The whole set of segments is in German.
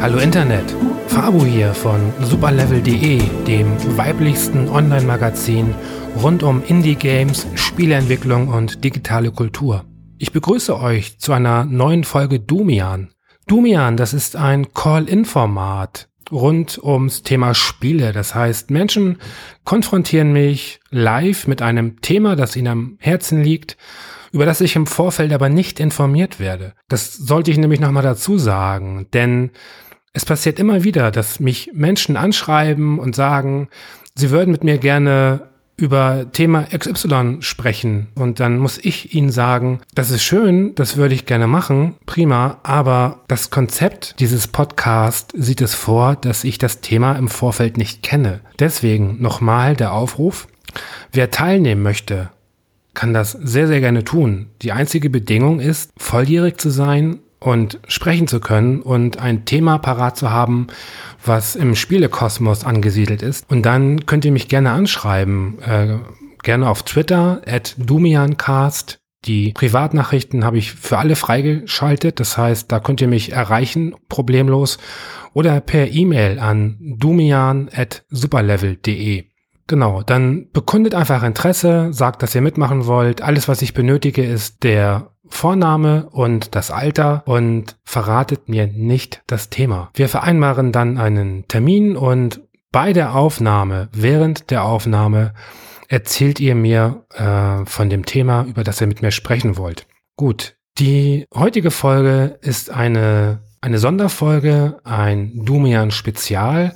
Hallo Internet, Fabu hier von superlevel.de, dem weiblichsten Online-Magazin rund um Indie-Games, Spieleentwicklung und digitale Kultur. Ich begrüße euch zu einer neuen Folge Dumian. Dumian, das ist ein Call-In-Format rund ums Thema Spiele. Das heißt, Menschen konfrontieren mich live mit einem Thema, das ihnen am Herzen liegt über das ich im Vorfeld aber nicht informiert werde. Das sollte ich nämlich nochmal dazu sagen, denn es passiert immer wieder, dass mich Menschen anschreiben und sagen, sie würden mit mir gerne über Thema XY sprechen. Und dann muss ich ihnen sagen, das ist schön, das würde ich gerne machen, prima, aber das Konzept dieses Podcasts sieht es vor, dass ich das Thema im Vorfeld nicht kenne. Deswegen nochmal der Aufruf, wer teilnehmen möchte, kann das sehr, sehr gerne tun. Die einzige Bedingung ist, volljährig zu sein und sprechen zu können und ein Thema parat zu haben, was im Spielekosmos angesiedelt ist. Und dann könnt ihr mich gerne anschreiben, äh, gerne auf Twitter, at Dumiancast. Die Privatnachrichten habe ich für alle freigeschaltet. Das heißt, da könnt ihr mich erreichen, problemlos. Oder per E-Mail an dumian.superlevel.de. Genau, dann bekundet einfach Interesse, sagt, dass ihr mitmachen wollt. Alles, was ich benötige, ist der Vorname und das Alter und verratet mir nicht das Thema. Wir vereinbaren dann einen Termin und bei der Aufnahme, während der Aufnahme, erzählt ihr mir äh, von dem Thema, über das ihr mit mir sprechen wollt. Gut, die heutige Folge ist eine, eine Sonderfolge, ein Dumian Spezial.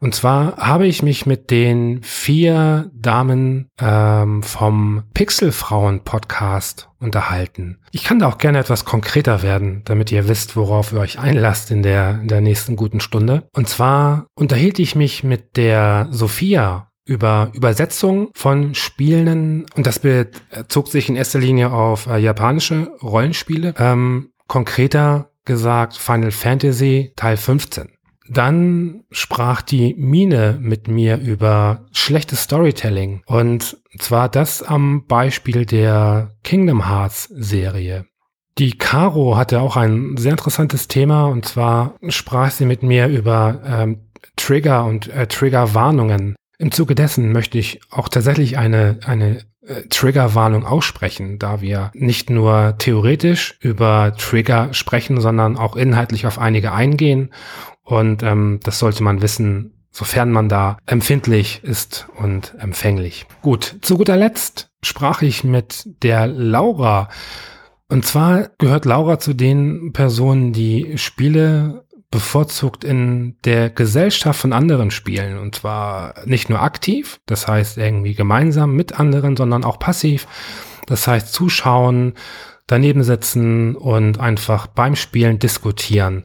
Und zwar habe ich mich mit den vier Damen ähm, vom Pixelfrauen Podcast unterhalten. Ich kann da auch gerne etwas konkreter werden, damit ihr wisst, worauf ihr euch einlasst in der, in der nächsten guten Stunde. Und zwar unterhielt ich mich mit der Sophia über Übersetzung von Spielen und das bezog sich in erster Linie auf äh, japanische Rollenspiele. Ähm, konkreter gesagt Final Fantasy Teil 15. Dann sprach die Mine mit mir über schlechtes Storytelling. Und zwar das am Beispiel der Kingdom Hearts Serie. Die Caro hatte auch ein sehr interessantes Thema und zwar sprach sie mit mir über ähm, Trigger und äh, Triggerwarnungen. Im Zuge dessen möchte ich auch tatsächlich eine, eine äh, Triggerwarnung aussprechen, da wir nicht nur theoretisch über Trigger sprechen, sondern auch inhaltlich auf einige eingehen und ähm, das sollte man wissen, sofern man da empfindlich ist und empfänglich. Gut, zu guter Letzt sprach ich mit der Laura. Und zwar gehört Laura zu den Personen, die Spiele bevorzugt in der Gesellschaft von anderen spielen. Und zwar nicht nur aktiv, das heißt irgendwie gemeinsam mit anderen, sondern auch passiv. Das heißt zuschauen, daneben sitzen und einfach beim Spielen diskutieren.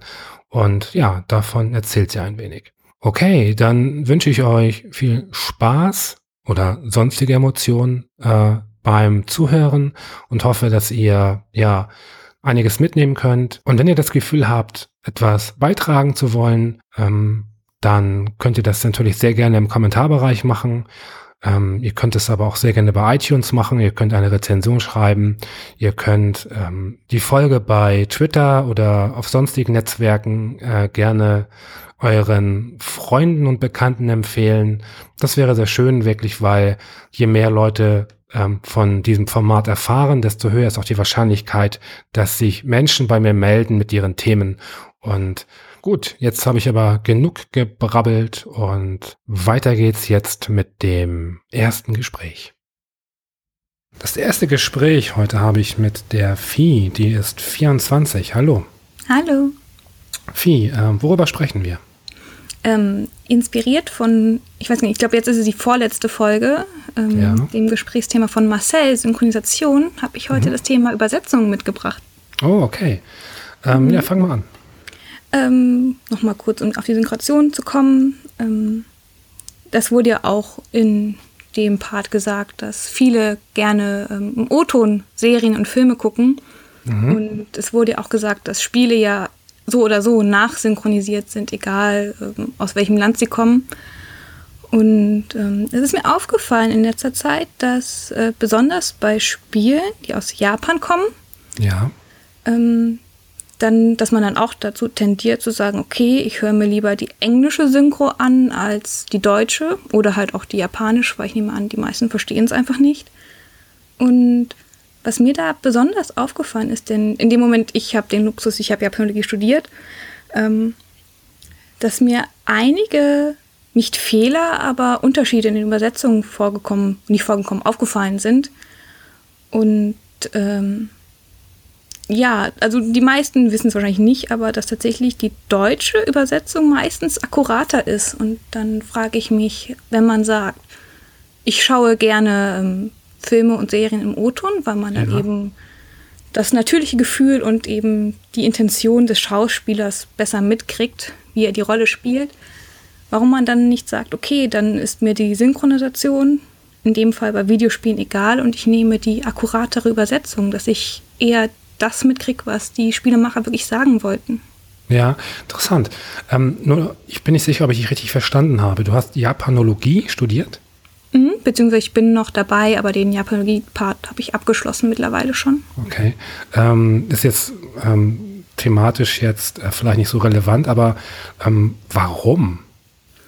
Und ja, davon erzählt sie ein wenig. Okay, dann wünsche ich euch viel Spaß oder sonstige Emotionen äh, beim Zuhören und hoffe, dass ihr ja einiges mitnehmen könnt. Und wenn ihr das Gefühl habt, etwas beitragen zu wollen, ähm, dann könnt ihr das natürlich sehr gerne im Kommentarbereich machen. Ähm, ihr könnt es aber auch sehr gerne bei iTunes machen. Ihr könnt eine Rezension schreiben. Ihr könnt ähm, die Folge bei Twitter oder auf sonstigen Netzwerken äh, gerne euren Freunden und Bekannten empfehlen. Das wäre sehr schön, wirklich, weil je mehr Leute ähm, von diesem Format erfahren, desto höher ist auch die Wahrscheinlichkeit, dass sich Menschen bei mir melden mit ihren Themen. Und Gut, jetzt habe ich aber genug gebrabbelt und weiter geht's jetzt mit dem ersten Gespräch. Das erste Gespräch heute habe ich mit der Vieh, die ist 24. Hallo. Hallo. Vieh, äh, worüber sprechen wir? Ähm, inspiriert von, ich weiß nicht, ich glaube, jetzt ist es die vorletzte Folge, ähm, ja. dem Gesprächsthema von Marcel, Synchronisation, habe ich heute mhm. das Thema Übersetzung mitgebracht. Oh, okay. Ähm, mhm. Ja, fangen wir an. Ähm, nochmal kurz, um auf die Synchronisation zu kommen. Ähm, das wurde ja auch in dem Part gesagt, dass viele gerne ähm, im O-Ton Serien und Filme gucken. Mhm. Und es wurde ja auch gesagt, dass Spiele ja so oder so nachsynchronisiert sind, egal ähm, aus welchem Land sie kommen. Und ähm, es ist mir aufgefallen in letzter Zeit, dass äh, besonders bei Spielen, die aus Japan kommen, ja. ähm, dann, dass man dann auch dazu tendiert zu sagen, okay, ich höre mir lieber die englische Synchro an als die deutsche oder halt auch die japanische, weil ich nehme an, die meisten verstehen es einfach nicht. Und was mir da besonders aufgefallen ist, denn in dem Moment, ich habe den Luxus, ich habe Japanologie studiert, ähm, dass mir einige, nicht Fehler, aber Unterschiede in den Übersetzungen vorgekommen, nicht vorgekommen, aufgefallen sind. Und ähm, ja, also die meisten wissen es wahrscheinlich nicht, aber dass tatsächlich die deutsche Übersetzung meistens akkurater ist. Und dann frage ich mich, wenn man sagt, ich schaue gerne ähm, Filme und Serien im O-Ton, weil man dann ja. eben das natürliche Gefühl und eben die Intention des Schauspielers besser mitkriegt, wie er die Rolle spielt. Warum man dann nicht sagt, okay, dann ist mir die Synchronisation in dem Fall bei Videospielen egal und ich nehme die akkuratere Übersetzung, dass ich eher das mitkriege, was die Spielemacher wirklich sagen wollten. Ja, interessant. Ähm, nur, ich bin nicht sicher, ob ich dich richtig verstanden habe. Du hast Japanologie studiert? Mhm, beziehungsweise ich bin noch dabei, aber den Japanologie-Part habe ich abgeschlossen mittlerweile schon. Okay. Ähm, ist jetzt ähm, thematisch jetzt äh, vielleicht nicht so relevant, aber ähm, warum?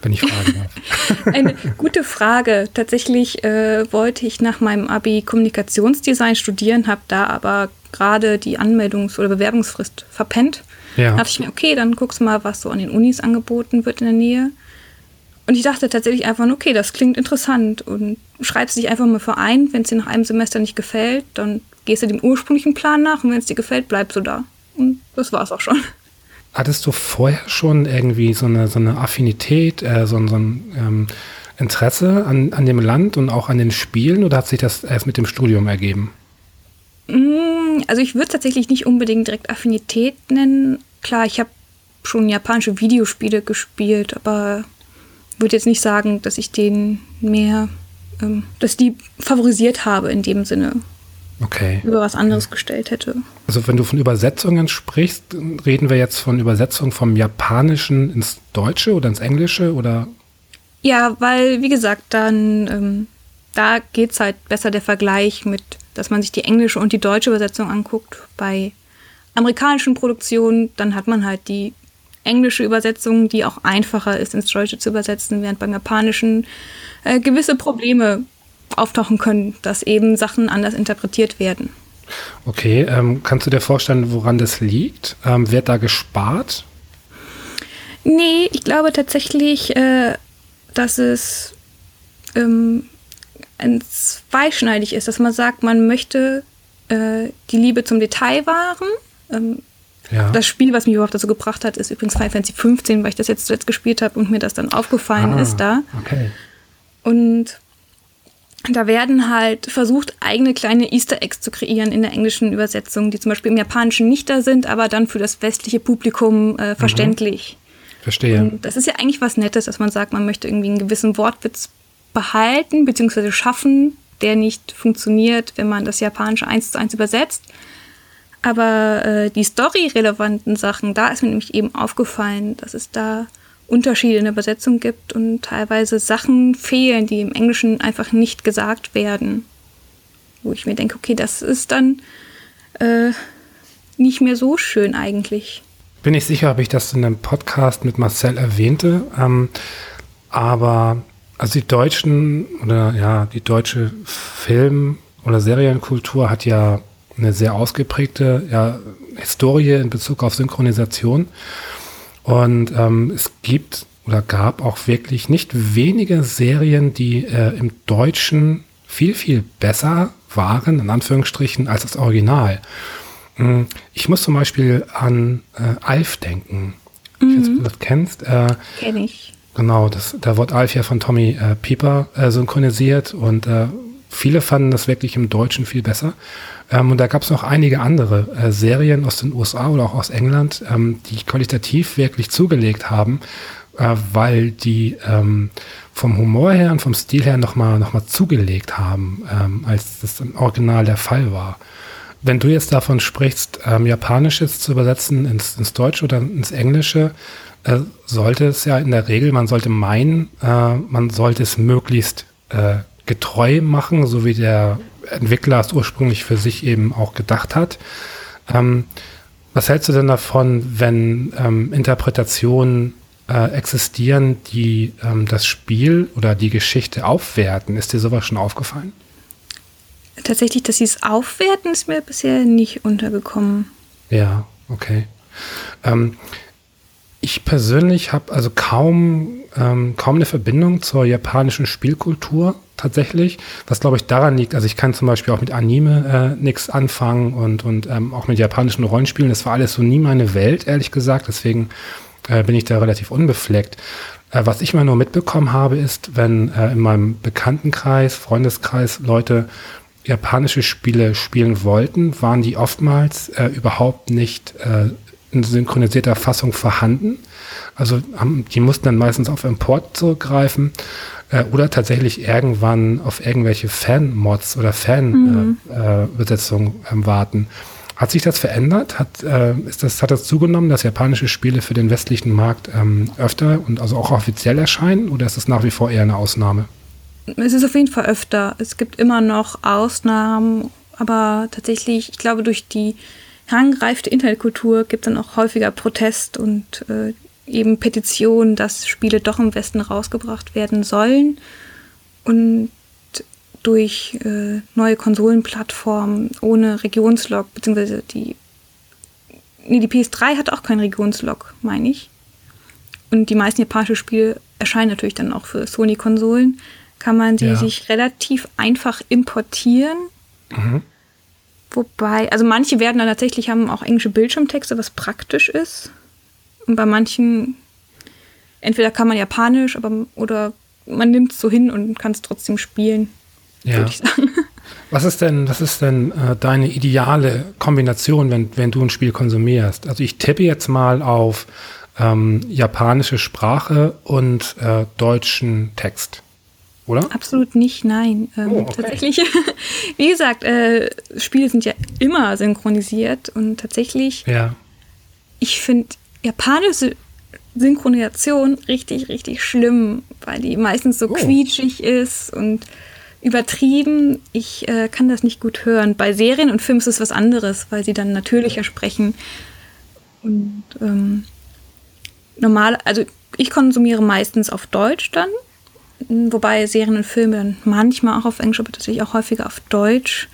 wenn ich fragen darf? Eine gute Frage. Tatsächlich äh, wollte ich nach meinem Abi Kommunikationsdesign studieren, habe da aber gerade die Anmeldungs- oder Bewerbungsfrist verpennt. Ja. Da dachte ich mir, okay, dann guckst du mal, was so an den Unis angeboten wird in der Nähe. Und ich dachte tatsächlich einfach, okay, das klingt interessant und schreibst dich einfach mal für ein. Wenn es dir nach einem Semester nicht gefällt, dann gehst du dem ursprünglichen Plan nach und wenn es dir gefällt, bleibst du da. Und das war es auch schon. Hattest du vorher schon irgendwie so eine, so eine Affinität, äh, so, so ein ähm, Interesse an, an dem Land und auch an den Spielen oder hat sich das erst mit dem Studium ergeben? Mm, also ich würde tatsächlich nicht unbedingt direkt Affinität nennen. Klar, ich habe schon japanische Videospiele gespielt, aber würde jetzt nicht sagen, dass ich den mehr, ähm, dass die favorisiert habe in dem Sinne. Okay. Über was anderes gestellt hätte. Also wenn du von Übersetzungen sprichst, reden wir jetzt von Übersetzung vom Japanischen ins Deutsche oder ins Englische oder? Ja, weil, wie gesagt, dann ähm, da geht es halt besser der Vergleich mit dass man sich die englische und die deutsche Übersetzung anguckt. Bei amerikanischen Produktionen, dann hat man halt die englische Übersetzung, die auch einfacher ist ins Deutsche zu übersetzen, während beim japanischen äh, gewisse Probleme auftauchen können, dass eben Sachen anders interpretiert werden. Okay, ähm, kannst du dir vorstellen, woran das liegt? Ähm, wird da gespart? Nee, ich glaube tatsächlich, äh, dass es ähm, ein zweischneidig ist, dass man sagt, man möchte äh, die Liebe zum Detail wahren. Ähm, ja. Das Spiel, was mich überhaupt dazu gebracht hat, ist übrigens Final Fantasy 15, weil ich das jetzt zuletzt gespielt habe und mir das dann aufgefallen ah, ist da. Okay. Und da werden halt versucht, eigene kleine Easter Eggs zu kreieren in der englischen Übersetzung, die zum Beispiel im Japanischen nicht da sind, aber dann für das westliche Publikum äh, mhm. verständlich. Mhm. Verstehe. Und das ist ja eigentlich was Nettes, dass man sagt, man möchte irgendwie einen gewissen Wortwitz behalten bzw. schaffen, der nicht funktioniert, wenn man das Japanische eins zu eins übersetzt. Aber äh, die story-relevanten Sachen, da ist mir nämlich eben aufgefallen, dass es da Unterschiede in der Übersetzung gibt und teilweise Sachen fehlen, die im Englischen einfach nicht gesagt werden. Wo ich mir denke, okay, das ist dann äh, nicht mehr so schön eigentlich. Bin ich sicher, ob ich das in einem Podcast mit Marcel erwähnte. Ähm, aber also die deutschen oder ja, die deutsche Film- oder Serienkultur hat ja eine sehr ausgeprägte ja, Historie in Bezug auf Synchronisation. Und ähm, es gibt oder gab auch wirklich nicht wenige Serien, die äh, im Deutschen viel, viel besser waren, in Anführungsstrichen, als das Original. Hm, ich muss zum Beispiel an äh, Alf denken. Mhm. Ich weiß ob du das kennst. Äh, Kenn ich. Genau, das, da wird Alf ja von Tommy äh, Pieper äh, synchronisiert und äh, viele fanden das wirklich im Deutschen viel besser. Ähm, und da gab es noch einige andere äh, Serien aus den USA oder auch aus England, ähm, die qualitativ wirklich zugelegt haben, äh, weil die ähm, vom Humor her und vom Stil her nochmal noch mal zugelegt haben, ähm, als das im Original der Fall war. Wenn du jetzt davon sprichst, ähm, Japanisches zu übersetzen ins, ins Deutsche oder ins Englische, äh, sollte es ja in der Regel, man sollte meinen, äh, man sollte es möglichst äh, getreu machen, so wie der Entwickler es ursprünglich für sich eben auch gedacht hat. Ähm, was hältst du denn davon, wenn ähm, Interpretationen äh, existieren, die ähm, das Spiel oder die Geschichte aufwerten? Ist dir sowas schon aufgefallen? Tatsächlich, dass sie es aufwerten, ist mir bisher nicht untergekommen. Ja, okay. Ähm, ich persönlich habe also kaum, ähm, kaum eine Verbindung zur japanischen Spielkultur tatsächlich, was glaube ich daran liegt, also ich kann zum Beispiel auch mit Anime äh, nichts anfangen und, und ähm, auch mit japanischen Rollenspielen, das war alles so nie meine Welt, ehrlich gesagt, deswegen äh, bin ich da relativ unbefleckt. Äh, was ich mal nur mitbekommen habe, ist, wenn äh, in meinem Bekanntenkreis, Freundeskreis Leute japanische Spiele spielen wollten, waren die oftmals äh, überhaupt nicht äh, in synchronisierter Fassung vorhanden. Also haben, die mussten dann meistens auf Import zurückgreifen äh, oder tatsächlich irgendwann auf irgendwelche Fan-Mods oder Fan-Besetzungen mhm. äh, äh, warten. Hat sich das verändert? Hat, äh, ist das, hat das zugenommen, dass japanische Spiele für den westlichen Markt ähm, öfter und also auch offiziell erscheinen oder ist es nach wie vor eher eine Ausnahme? Es ist auf jeden Fall öfter. Es gibt immer noch Ausnahmen, aber tatsächlich, ich glaube, durch die herangereifte Internetkultur gibt dann auch häufiger Protest und äh, eben Petitionen, dass Spiele doch im Westen rausgebracht werden sollen. Und durch äh, neue Konsolenplattformen ohne Regionslog, beziehungsweise die, nee, die PS3 hat auch keinen Regionslog, meine ich. Und die meisten japanischen Spiele erscheinen natürlich dann auch für Sony-Konsolen. Kann man sie ja. sich relativ einfach importieren. Mhm. Wobei, also manche werden dann tatsächlich haben auch englische Bildschirmtexte, was praktisch ist. Und bei manchen, entweder kann man Japanisch, aber oder man nimmt es so hin und kann es trotzdem spielen, ja. würde ich sagen. Was ist denn, was ist denn äh, deine ideale Kombination, wenn, wenn du ein Spiel konsumierst? Also ich tippe jetzt mal auf ähm, japanische Sprache und äh, deutschen Text oder? Absolut nicht, nein. Ähm, oh, okay. Tatsächlich, wie gesagt, äh, Spiele sind ja immer synchronisiert und tatsächlich, ja. ich finde japanische Synchronisation richtig, richtig schlimm, weil die meistens so oh. quietschig ist und übertrieben. Ich äh, kann das nicht gut hören. Bei Serien und Filmen ist es was anderes, weil sie dann natürlicher sprechen. Und ähm, normal, also ich konsumiere meistens auf Deutsch dann Wobei Serien und Filme dann manchmal auch auf Englisch, aber tatsächlich auch häufiger auf Deutsch.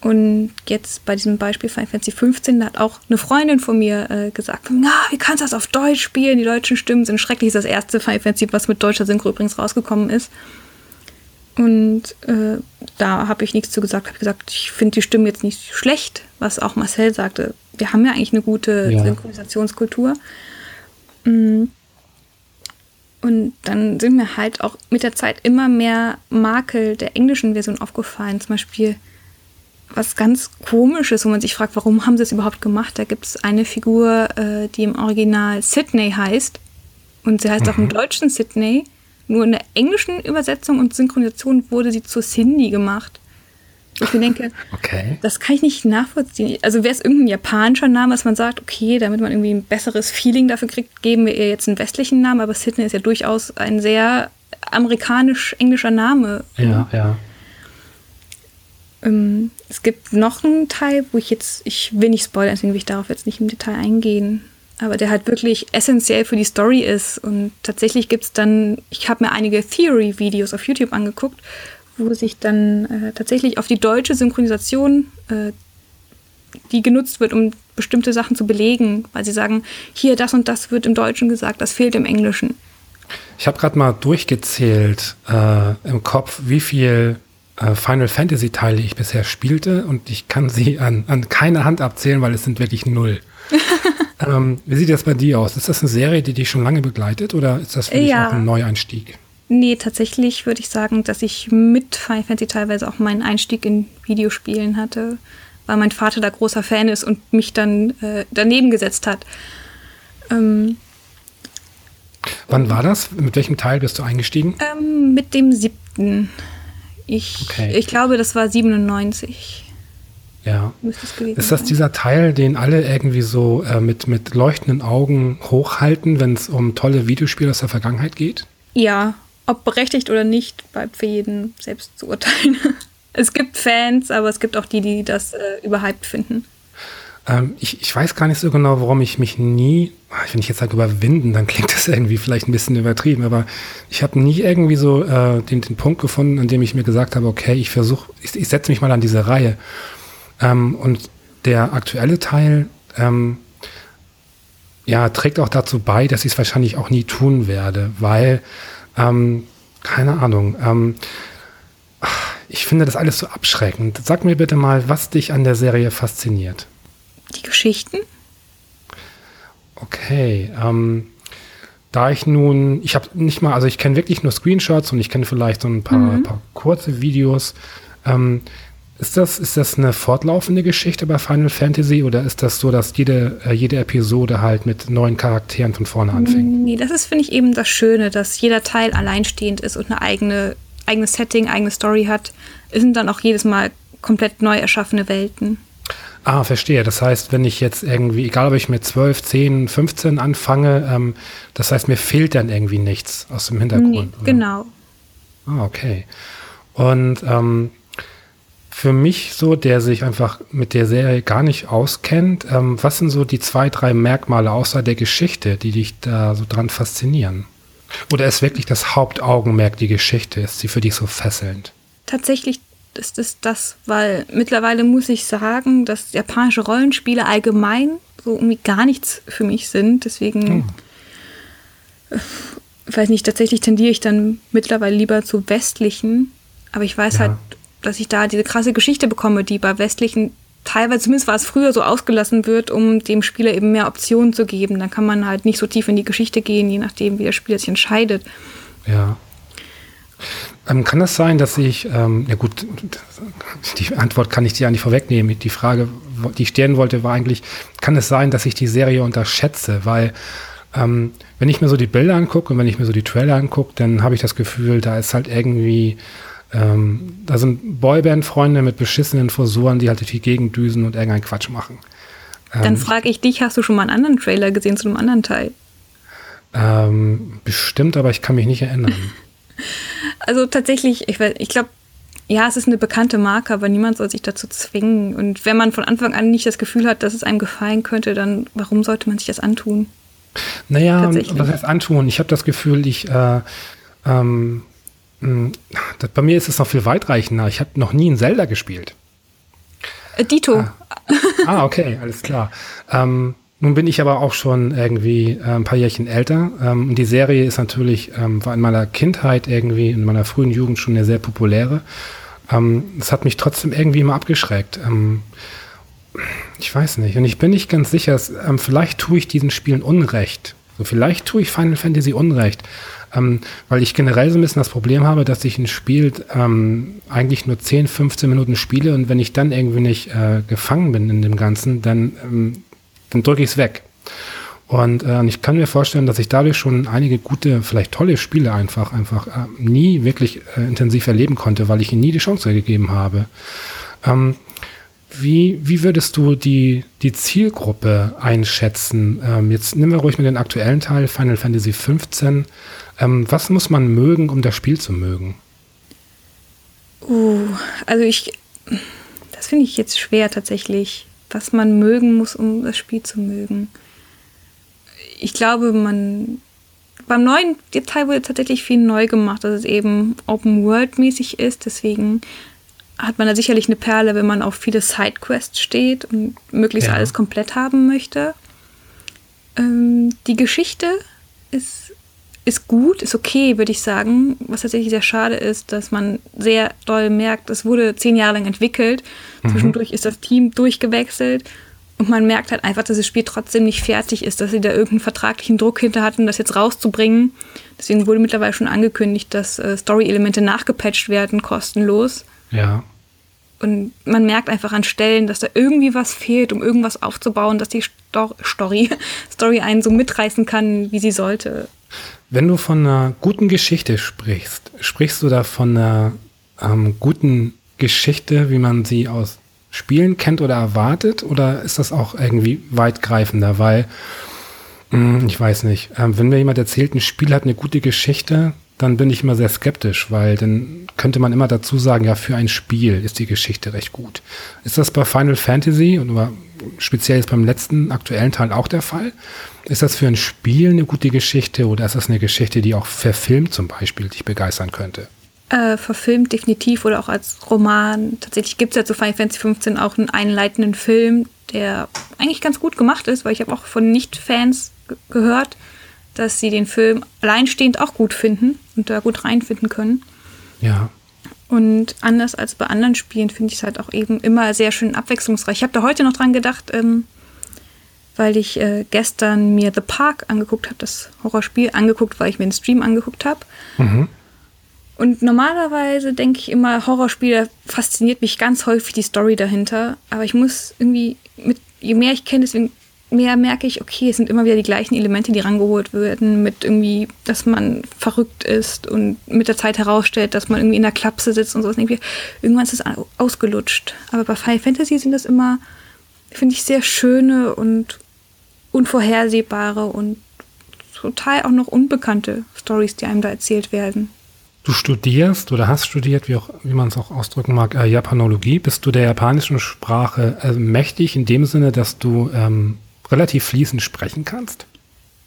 Und jetzt bei diesem Beispiel Final Fantasy 15, da hat auch eine Freundin von mir äh, gesagt, na, wie kannst du das auf Deutsch spielen? Die deutschen Stimmen sind schrecklich. Das ist das erste Final Fantasy, was mit deutscher Synchro übrigens rausgekommen ist. Und äh, da habe ich nichts zu gesagt, habe gesagt, ich finde die Stimmen jetzt nicht schlecht, was auch Marcel sagte. Wir haben ja eigentlich eine gute ja. Synchronisationskultur. Mhm. Und dann sind mir halt auch mit der Zeit immer mehr Makel der englischen Version aufgefallen. Zum Beispiel was ganz Komisches, wo man sich fragt, warum haben sie es überhaupt gemacht? Da gibt es eine Figur, äh, die im Original Sydney heißt. Und sie heißt mhm. auch im mhm. Deutschen Sydney. Nur in der englischen Übersetzung und Synchronisation wurde sie zu Cindy gemacht. Ich mir denke, okay. das kann ich nicht nachvollziehen. Also wäre es irgendein japanischer Name, dass man sagt, okay, damit man irgendwie ein besseres Feeling dafür kriegt, geben wir ihr jetzt einen westlichen Namen, aber Sydney ist ja durchaus ein sehr amerikanisch-englischer Name. Ja, ja. Ähm, es gibt noch einen Teil, wo ich jetzt, ich will nicht spoilern, deswegen will ich darauf jetzt nicht im Detail eingehen, aber der halt wirklich essentiell für die Story ist. Und tatsächlich gibt es dann, ich habe mir einige Theory-Videos auf YouTube angeguckt, wo sich dann äh, tatsächlich auf die deutsche Synchronisation, äh, die genutzt wird, um bestimmte Sachen zu belegen, weil sie sagen, hier das und das wird im Deutschen gesagt, das fehlt im Englischen. Ich habe gerade mal durchgezählt äh, im Kopf, wie viel äh, Final Fantasy Teile ich bisher spielte und ich kann sie an, an keine Hand abzählen, weil es sind wirklich null. ähm, wie sieht das bei dir aus? Ist das eine Serie, die dich schon lange begleitet oder ist das für dich ja. auch ein Neueinstieg? Nee, tatsächlich würde ich sagen, dass ich mit Final Fantasy teilweise auch meinen Einstieg in Videospielen hatte, weil mein Vater da großer Fan ist und mich dann äh, daneben gesetzt hat. Ähm, Wann war das? Mit welchem Teil bist du eingestiegen? Ähm, mit dem siebten. Ich, okay. ich glaube, das war 97. Ja. Ist das dieser Teil, den alle irgendwie so äh, mit, mit leuchtenden Augen hochhalten, wenn es um tolle Videospiele aus der Vergangenheit geht? Ja, ob berechtigt oder nicht, bleibt für jeden selbst zu urteilen. es gibt Fans, aber es gibt auch die, die das äh, überhyped finden. Ähm, ich, ich weiß gar nicht so genau, warum ich mich nie, wenn ich jetzt sage überwinden, dann klingt das irgendwie vielleicht ein bisschen übertrieben, aber ich habe nie irgendwie so äh, den, den Punkt gefunden, an dem ich mir gesagt habe, okay, ich versuche, ich, ich setze mich mal an diese Reihe. Ähm, und der aktuelle Teil, ähm, ja, trägt auch dazu bei, dass ich es wahrscheinlich auch nie tun werde, weil, ähm, keine Ahnung, ähm, ich finde das alles so abschreckend. Sag mir bitte mal, was dich an der Serie fasziniert. Die Geschichten? Okay, ähm, da ich nun, ich habe nicht mal, also ich kenne wirklich nur Screenshots und ich kenne vielleicht so ein paar, mhm. paar kurze Videos. Ähm, ist das, ist das eine fortlaufende Geschichte bei Final Fantasy oder ist das so, dass jede, äh, jede Episode halt mit neuen Charakteren von vorne anfängt? Nee, das ist, finde ich, eben das Schöne, dass jeder Teil alleinstehend ist und eine eigene, eigenes Setting, eigene Story hat. Es sind dann auch jedes Mal komplett neu erschaffene Welten. Ah, verstehe. Das heißt, wenn ich jetzt irgendwie, egal ob ich mit 12, 10, 15 anfange, ähm, das heißt, mir fehlt dann irgendwie nichts aus dem Hintergrund. Nee, genau. Ah, okay. Und ähm, für mich so, der sich einfach mit der Serie gar nicht auskennt, ähm, was sind so die zwei, drei Merkmale außer der Geschichte, die dich da so dran faszinieren? Oder ist wirklich das Hauptaugenmerk die Geschichte? Ist sie für dich so fesselnd? Tatsächlich ist es das, weil mittlerweile muss ich sagen, dass japanische Rollenspiele allgemein so irgendwie gar nichts für mich sind. Deswegen, hm. äh, weiß nicht, tatsächlich tendiere ich dann mittlerweile lieber zu westlichen. Aber ich weiß ja. halt dass ich da diese krasse Geschichte bekomme, die bei westlichen teilweise, zumindest war es früher so ausgelassen wird, um dem Spieler eben mehr Optionen zu geben. Dann kann man halt nicht so tief in die Geschichte gehen, je nachdem, wie der Spieler sich entscheidet. Ja. Ähm, kann das sein, dass ich, ähm, ja gut, die Antwort kann ich dir ja nicht vorwegnehmen. Die Frage, die ich stellen wollte, war eigentlich, kann es sein, dass ich die Serie unterschätze? Weil, ähm, wenn ich mir so die Bilder angucke und wenn ich mir so die Trailer angucke, dann habe ich das Gefühl, da ist halt irgendwie ähm, da sind Boyband-Freunde mit beschissenen Frisuren, die halt durch die Gegend düsen und irgendeinen Quatsch machen. Ähm, Dann frage ich dich, hast du schon mal einen anderen Trailer gesehen zu einem anderen Teil? Ähm, bestimmt, aber ich kann mich nicht erinnern. also tatsächlich, ich, ich glaube, ja, es ist eine bekannte Marke, aber niemand soll sich dazu zwingen. Und wenn man von Anfang an nicht das Gefühl hat, dass es einem gefallen könnte, dann warum sollte man sich das antun? Naja, was heißt antun? Ich habe das Gefühl, ich äh, ähm, hm, das, bei mir ist es noch viel weitreichender. Ich habe noch nie ein Zelda gespielt. Äh, Dito. Ah. ah, okay, alles klar. Ähm, nun bin ich aber auch schon irgendwie äh, ein paar Jährchen älter. Ähm, und die Serie ist natürlich, ähm, war in meiner Kindheit irgendwie, in meiner frühen Jugend schon eine sehr populäre. Ähm, es hat mich trotzdem irgendwie immer abgeschreckt. Ähm, ich weiß nicht. Und ich bin nicht ganz sicher, dass, ähm, vielleicht tue ich diesen Spielen Unrecht. So, vielleicht tue ich Final Fantasy Unrecht ähm, weil ich generell so ein bisschen das Problem habe, dass ich ein Spiel ähm, eigentlich nur 10, 15 Minuten spiele und wenn ich dann irgendwie nicht äh, gefangen bin in dem Ganzen, dann, ähm, dann drücke ich es weg. Und äh, ich kann mir vorstellen, dass ich dadurch schon einige gute, vielleicht tolle Spiele einfach, einfach äh, nie wirklich äh, intensiv erleben konnte, weil ich ihnen nie die Chance gegeben habe. Ähm, wie, wie würdest du die, die Zielgruppe einschätzen? Ähm, jetzt nehmen wir ruhig mit den aktuellen Teil, Final Fantasy XV. Ähm, was muss man mögen, um das Spiel zu mögen? Uh, also ich, das finde ich jetzt schwer tatsächlich, was man mögen muss, um das Spiel zu mögen. Ich glaube, man beim neuen Detail wurde tatsächlich viel neu gemacht, dass es eben Open World mäßig ist. Deswegen hat man da sicherlich eine Perle, wenn man auf viele Sidequests steht und möglichst ja. alles komplett haben möchte. Ähm, die Geschichte ist ist gut, ist okay, würde ich sagen. Was tatsächlich sehr schade ist, dass man sehr doll merkt, es wurde zehn Jahre lang entwickelt. Mhm. Zwischendurch ist das Team durchgewechselt Und man merkt halt einfach, dass das Spiel trotzdem nicht fertig ist, dass sie da irgendeinen vertraglichen Druck hinter hatten, das jetzt rauszubringen. Deswegen wurde mittlerweile schon angekündigt, dass äh, Story-Elemente nachgepatcht werden, kostenlos. Ja. Und man merkt einfach an Stellen, dass da irgendwie was fehlt, um irgendwas aufzubauen, dass die Sto Story, Story einen so mitreißen kann, wie sie sollte. Wenn du von einer guten Geschichte sprichst, sprichst du da von einer ähm, guten Geschichte, wie man sie aus Spielen kennt oder erwartet? Oder ist das auch irgendwie weitgreifender? Weil, mh, hm, ich weiß nicht, äh, wenn mir jemand erzählt, ein Spiel hat eine gute Geschichte, dann bin ich immer sehr skeptisch, weil dann könnte man immer dazu sagen, ja, für ein Spiel ist die Geschichte recht gut. Ist das bei Final Fantasy und speziell jetzt beim letzten aktuellen Teil auch der Fall? Ist das für ein Spiel eine gute Geschichte oder ist das eine Geschichte, die auch verfilmt zum Beispiel dich begeistern könnte? Äh, verfilmt definitiv oder auch als Roman. Tatsächlich gibt es ja zu Final Fantasy 15 auch einen einleitenden Film, der eigentlich ganz gut gemacht ist, weil ich habe auch von Nicht-Fans gehört, dass sie den Film alleinstehend auch gut finden und da gut reinfinden können. Ja. Und anders als bei anderen Spielen finde ich es halt auch eben immer sehr schön abwechslungsreich. Ich habe da heute noch dran gedacht, ähm, weil ich äh, gestern mir The Park angeguckt habe, das Horrorspiel angeguckt, weil ich mir den Stream angeguckt habe. Mhm. Und normalerweise denke ich immer, Horrorspiele fasziniert mich ganz häufig die Story dahinter. Aber ich muss irgendwie, mit, je mehr ich kenne, deswegen mehr merke ich, okay, es sind immer wieder die gleichen Elemente, die rangeholt werden, mit irgendwie, dass man verrückt ist und mit der Zeit herausstellt, dass man irgendwie in der Klapse sitzt und sowas. Irgendwie, irgendwann ist es ausgelutscht. Aber bei Final Fantasy sind das immer, finde ich, sehr schöne und unvorhersehbare und total auch noch unbekannte Stories, die einem da erzählt werden. Du studierst oder hast studiert, wie, wie man es auch ausdrücken mag, äh, Japanologie. Bist du der japanischen Sprache äh, mächtig in dem Sinne, dass du ähm, relativ fließend sprechen kannst?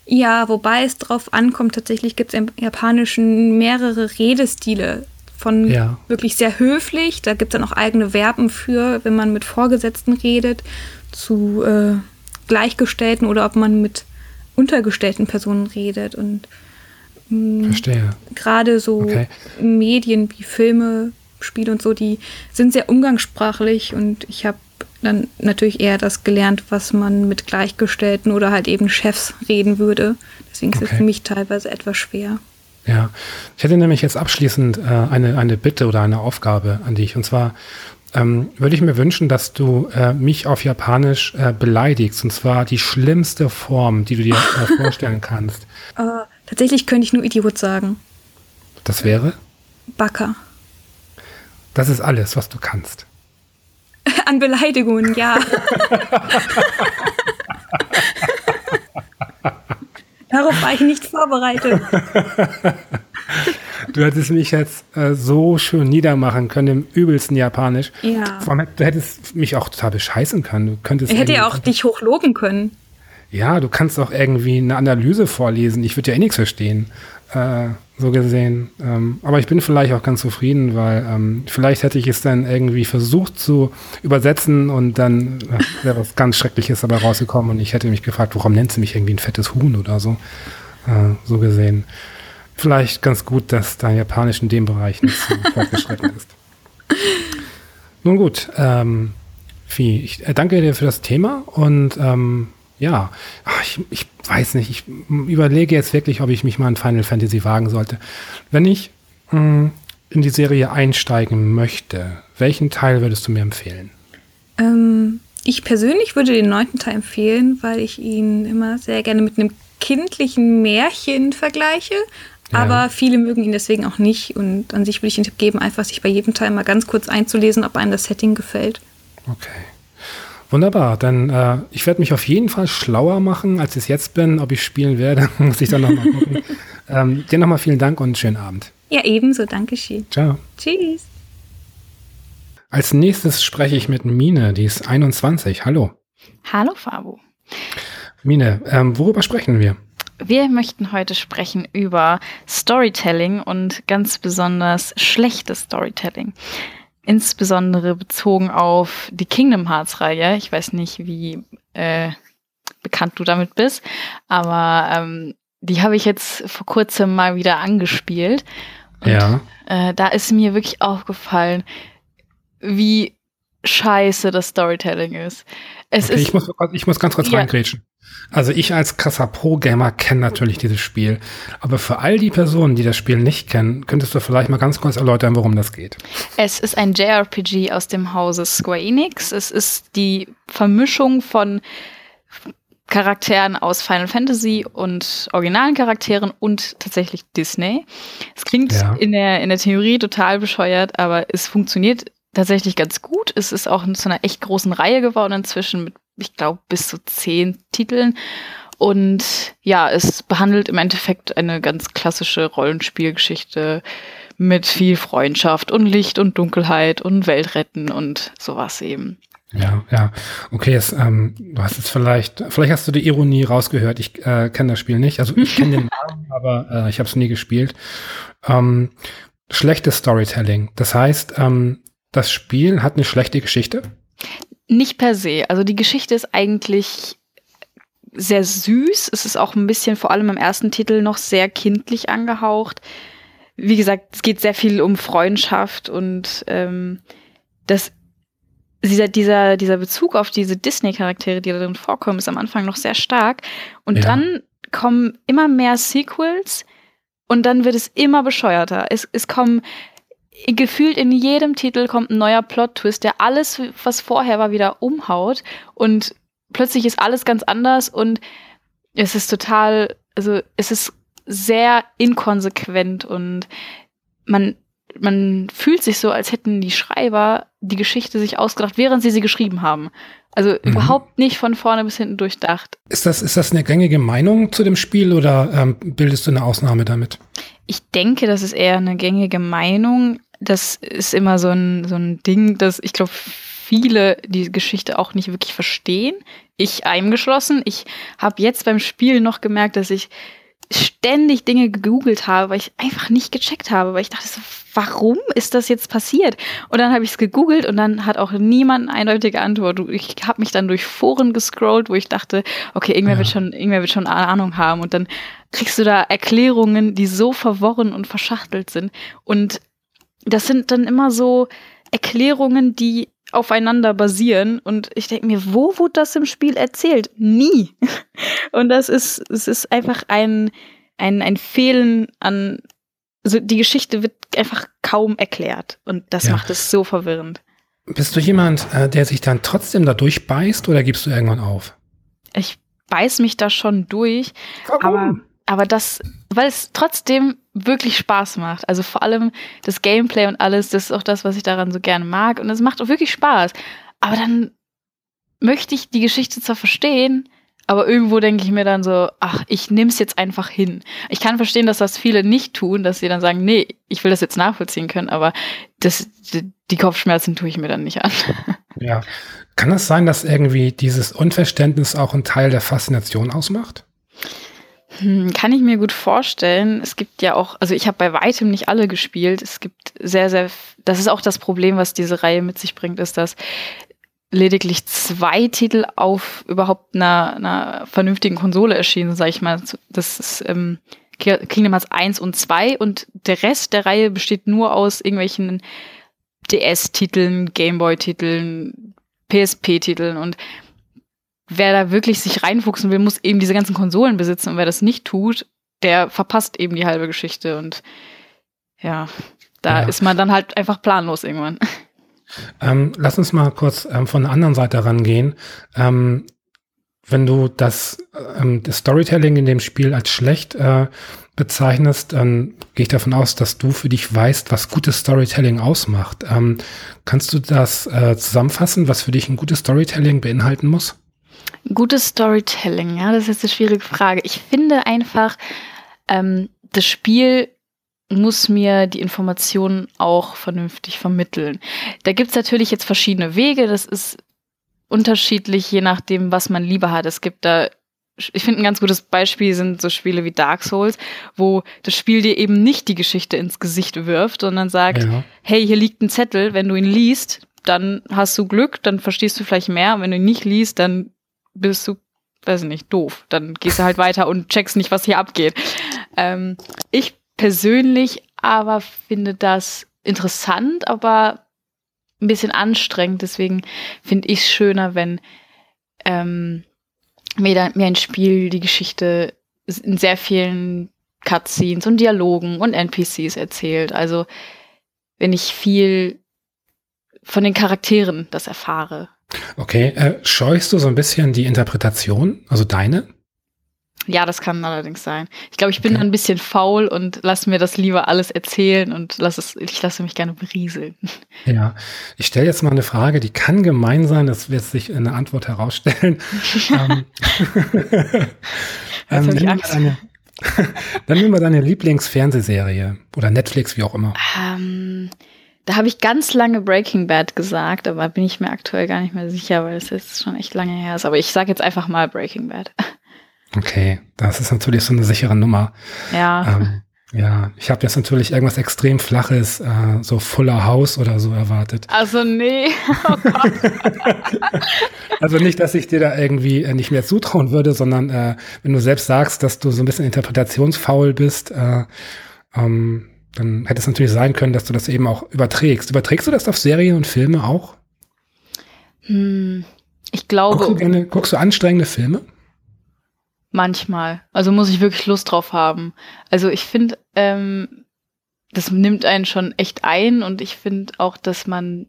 Ja, wobei es darauf ankommt, tatsächlich gibt es im Japanischen mehrere Redestile. Von ja. wirklich sehr höflich, da gibt es dann auch eigene Verben für, wenn man mit Vorgesetzten redet, zu äh, Gleichgestellten oder ob man mit untergestellten Personen redet. Und mh, Verstehe. gerade so okay. Medien wie Filme, Spiele und so, die sind sehr umgangssprachlich und ich habe dann natürlich eher das gelernt, was man mit Gleichgestellten oder halt eben Chefs reden würde. Deswegen okay. ist es für mich teilweise etwas schwer. Ja, ich hätte nämlich jetzt abschließend äh, eine, eine Bitte oder eine Aufgabe an dich. Und zwar ähm, würde ich mir wünschen, dass du äh, mich auf Japanisch äh, beleidigst. Und zwar die schlimmste Form, die du dir äh, vorstellen kannst. Uh, tatsächlich könnte ich nur Idiot sagen. Das wäre? Baka. Das ist alles, was du kannst. An Beleidigungen, ja. Darauf war ich nicht vorbereitet. Du hättest mich jetzt äh, so schön niedermachen können im übelsten Japanisch. Ja. Vor allem, du hättest mich auch total bescheißen können. Du könntest ich hätte ja auch dich hochloben können. Ja, du kannst auch irgendwie eine Analyse vorlesen. Ich würde ja eh nichts verstehen. Äh, so gesehen. Ähm, aber ich bin vielleicht auch ganz zufrieden, weil ähm, vielleicht hätte ich es dann irgendwie versucht zu übersetzen und dann äh, wäre was ganz Schreckliches dabei rausgekommen und ich hätte mich gefragt, warum nennt sie mich irgendwie ein fettes Huhn oder so. Äh, so gesehen. Vielleicht ganz gut, dass dein Japanisch in dem Bereich nicht so fortgeschritten ist. Nun gut, ähm, Vieh, ich danke dir für das Thema und ähm, ja, ich, ich weiß nicht, ich überlege jetzt wirklich, ob ich mich mal in Final Fantasy wagen sollte. Wenn ich mh, hm, in die Serie einsteigen möchte, welchen Teil würdest du mir empfehlen? Ähm, ich persönlich würde den neunten Teil empfehlen, weil ich ihn immer sehr gerne mit einem kindlichen Märchen vergleiche. Ja. Aber viele mögen ihn deswegen auch nicht. Und an sich würde ich den Tipp geben, einfach sich bei jedem Teil mal ganz kurz einzulesen, ob einem das Setting gefällt. Okay. Wunderbar, dann äh, ich werde mich auf jeden Fall schlauer machen, als ich es jetzt bin. Ob ich spielen werde, muss ich dann nochmal gucken. ähm, dir nochmal vielen Dank und schönen Abend. Ja, ebenso, danke schön. Ciao. Tschüss. Als nächstes spreche ich mit Mine, die ist 21. Hallo. Hallo, Fabu. Mine, ähm, worüber sprechen wir? Wir möchten heute sprechen über Storytelling und ganz besonders schlechtes Storytelling insbesondere bezogen auf die Kingdom Hearts Reihe. Ich weiß nicht, wie äh, bekannt du damit bist, aber ähm, die habe ich jetzt vor kurzem mal wieder angespielt. Und, ja. Äh, da ist mir wirklich aufgefallen, wie scheiße das Storytelling ist. Es okay, ist, ich, muss, ich muss ganz kurz Ja. reingrätschen. Also ich als krasser Pro-Gamer kenne natürlich dieses Spiel. Aber für all die Personen, die das Spiel nicht kennen, könntest du vielleicht mal ganz kurz erläutern, worum das geht. Es ist ein JRPG aus dem Hause Square Enix. Es ist die Vermischung von Charakteren aus Final Fantasy und originalen Charakteren und tatsächlich Disney. Es klingt Ja. in, der, in der Theorie total bescheuert, aber es funktioniert tatsächlich ganz gut. Es ist auch zu einer echt großen Reihe geworden inzwischen mit, ich glaube, bis zu zehn Titeln. Und ja, es behandelt im Endeffekt eine ganz klassische Rollenspielgeschichte mit viel Freundschaft und Licht und Dunkelheit und Weltretten und sowas eben. Ja, ja. Okay, jetzt, ähm, du hast jetzt vielleicht, vielleicht hast du die Ironie rausgehört. Ich äh, kenne das Spiel nicht. Also ich kenne den Namen, aber äh, ich habe es nie gespielt. Ähm, schlechtes Storytelling. Das heißt, ähm, das Spiel hat eine schlechte Geschichte. Nicht per se. Also die Geschichte ist eigentlich sehr süß. Es ist auch ein bisschen, vor allem im ersten Titel, noch sehr kindlich angehaucht. Wie gesagt, es geht sehr viel um Freundschaft und ähm, das, dieser, dieser, dieser Bezug auf diese Disney-Charaktere, die da drin vorkommen, ist am Anfang noch sehr stark. Und Ja. dann kommen immer mehr Sequels und dann wird es immer bescheuerter. Es, es kommen gefühlt in jedem Titel kommt ein neuer Plot-Twist, der alles, was vorher war, wieder umhaut und plötzlich ist alles ganz anders und es ist total, also es ist sehr inkonsequent und man, man fühlt sich so, als hätten die Schreiber die Geschichte sich ausgedacht, während sie sie geschrieben haben. Also Mhm. überhaupt nicht von vorne bis hinten durchdacht. Ist das, ist das eine gängige Meinung zu dem Spiel oder ähm, bildest du eine Ausnahme damit? Ich denke, das ist eher eine gängige Meinung. Das ist immer so ein, so ein Ding, dass ich glaube, viele die Geschichte auch nicht wirklich verstehen. Ich eingeschlossen. Ich habe jetzt beim Spiel noch gemerkt, dass ich ständig Dinge gegoogelt habe, weil ich einfach nicht gecheckt habe, weil ich dachte so, warum ist das jetzt passiert? Und dann habe ich es gegoogelt und dann hat auch niemand eine eindeutige Antwort. Ich habe mich dann durch Foren gescrollt, wo ich dachte, okay, irgendwer Ja. wird schon, irgendwer wird schon Ahnung haben und dann kriegst du da Erklärungen, die so verworren und verschachtelt sind und das sind dann immer so Erklärungen, die aufeinander basieren und ich denke mir, wo wurde das im Spiel erzählt? Nie. Und das ist, es ist einfach ein, ein, ein Fehlen an, also die Geschichte wird einfach kaum erklärt und das Ja. macht es so verwirrend. Bist du jemand, äh, der sich dann trotzdem da durchbeißt oder gibst du irgendwann auf? Ich beiß mich da schon durch, aber, aber das, weil es trotzdem wirklich Spaß macht. Also vor allem das Gameplay und alles, das ist auch das, was ich daran so gerne mag. Und es macht auch wirklich Spaß. Aber dann möchte ich die Geschichte zwar verstehen, aber irgendwo denke ich mir dann so, ach, ich nehme es jetzt einfach hin. Ich kann verstehen, dass das viele nicht tun, dass sie dann sagen, nee, ich will das jetzt nachvollziehen können, aber das, die, Kopfschmerzen tue ich mir dann nicht an. Ja. Kann es sein, dass irgendwie dieses Unverständnis auch ein Teil der Faszination ausmacht? Hm, Kann ich mir gut vorstellen. Es gibt ja auch, also ich habe bei weitem nicht alle gespielt. Es gibt sehr, sehr, das ist auch das Problem, was diese Reihe mit sich bringt, ist, dass lediglich zwei Titel auf überhaupt einer, einer vernünftigen Konsole erschienen, sage ich mal. Das ist ähm, Kingdom Hearts 1 und 2 und der Rest der Reihe besteht nur aus irgendwelchen DS-Titeln, Gameboy-Titeln, PSP-Titeln und wer da wirklich sich reinfuchsen will, muss eben diese ganzen Konsolen besitzen und wer das nicht tut, der verpasst eben die halbe Geschichte und ja, da Ja. ist man dann halt einfach planlos irgendwann. Ähm, lass uns mal kurz ähm, von der anderen Seite rangehen. Ähm, wenn du das, ähm, das Storytelling in dem Spiel als schlecht äh, bezeichnest, dann gehe ich davon aus, dass du für dich weißt, was gutes Storytelling ausmacht. Ähm, kannst du das äh, zusammenfassen, was für dich ein gutes Storytelling beinhalten muss? Gutes Storytelling, ja, das ist jetzt eine schwierige Frage. Ich finde einfach, ähm, das Spiel muss mir die Informationen auch vernünftig vermitteln. Da gibt's natürlich jetzt verschiedene Wege, das ist unterschiedlich, je nachdem, was man lieber hat. Es gibt da, ich finde ein ganz gutes Beispiel sind so Spiele wie Dark Souls, wo das Spiel dir eben nicht die Geschichte ins Gesicht wirft, sondern sagt, Ja. hey, hier liegt ein Zettel, wenn du ihn liest, dann hast du Glück, dann verstehst du vielleicht mehr. Und wenn du ihn nicht liest, dann bist du, weiß ich nicht, doof. Dann gehst du halt weiter und checkst nicht, was hier abgeht. Ähm, ich persönlich aber finde das interessant, aber ein bisschen anstrengend. Deswegen finde ich es schöner, wenn ähm, mir, mir ein Spiel die Geschichte in sehr vielen Cutscenes und Dialogen und NPCs erzählt. Also wenn ich viel von den Charakteren das erfahre. Okay, äh, scheuchst du so ein bisschen die Interpretation, also deine? Ja, das kann allerdings sein. Ich glaube, ich bin okay. ein bisschen faul und lasse mir das lieber alles erzählen und lass es, ich lasse mich gerne berieseln. Ja, ich stelle jetzt mal eine Frage, die kann gemein sein, das wird sich in der Antwort herausstellen. ähm, ähm, nimm deine, dann nimm mal deine Lieblingsfernsehserie oder Netflix, wie auch immer. Ähm, da habe ich ganz lange Breaking Bad gesagt, aber bin ich mir aktuell gar nicht mehr sicher, weil es jetzt schon echt lange her ist. Aber ich sage jetzt einfach mal Breaking Bad. Okay, das ist natürlich so eine sichere Nummer. Ja. Ähm, ja, ich habe jetzt natürlich irgendwas extrem Flaches, äh, so Fuller House oder so erwartet. Also nee. Oh also nicht, dass ich dir da irgendwie äh, nicht mehr zutrauen würde, sondern äh, wenn du selbst sagst, dass du so ein bisschen interpretationsfaul bist, äh, ähm, dann hätte es natürlich sein können, dass du das eben auch überträgst. Überträgst du das auf Serien und Filme auch? Hm, ich glaube. Guckst du, gerne, guckst du anstrengende Filme? Manchmal. Also muss ich wirklich Lust drauf haben. Also ich finde, ähm, das nimmt einen schon echt ein und ich finde auch, dass man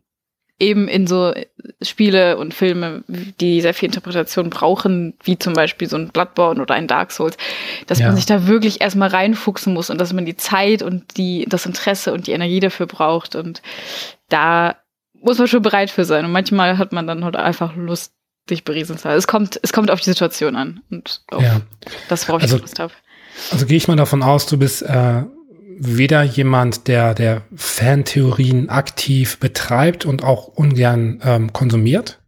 eben in so Spiele und Filme, die sehr viel Interpretation brauchen, wie zum Beispiel so ein Bloodborne oder ein Dark Souls, dass ja. man sich da wirklich erstmal reinfuchsen muss und dass man die Zeit und die, das Interesse und die Energie dafür braucht. Und da muss man schon bereit für sein. Und manchmal hat man dann halt einfach Lust, dich berieseln zu lassen. Es kommt, es kommt auf die Situation an und auf ja. das, worauf also, ich Lust habe. Also gehe ich mal davon aus, du bist äh, weder jemand, der, der Fantheorien aktiv betreibt und auch ungern ähm, konsumiert?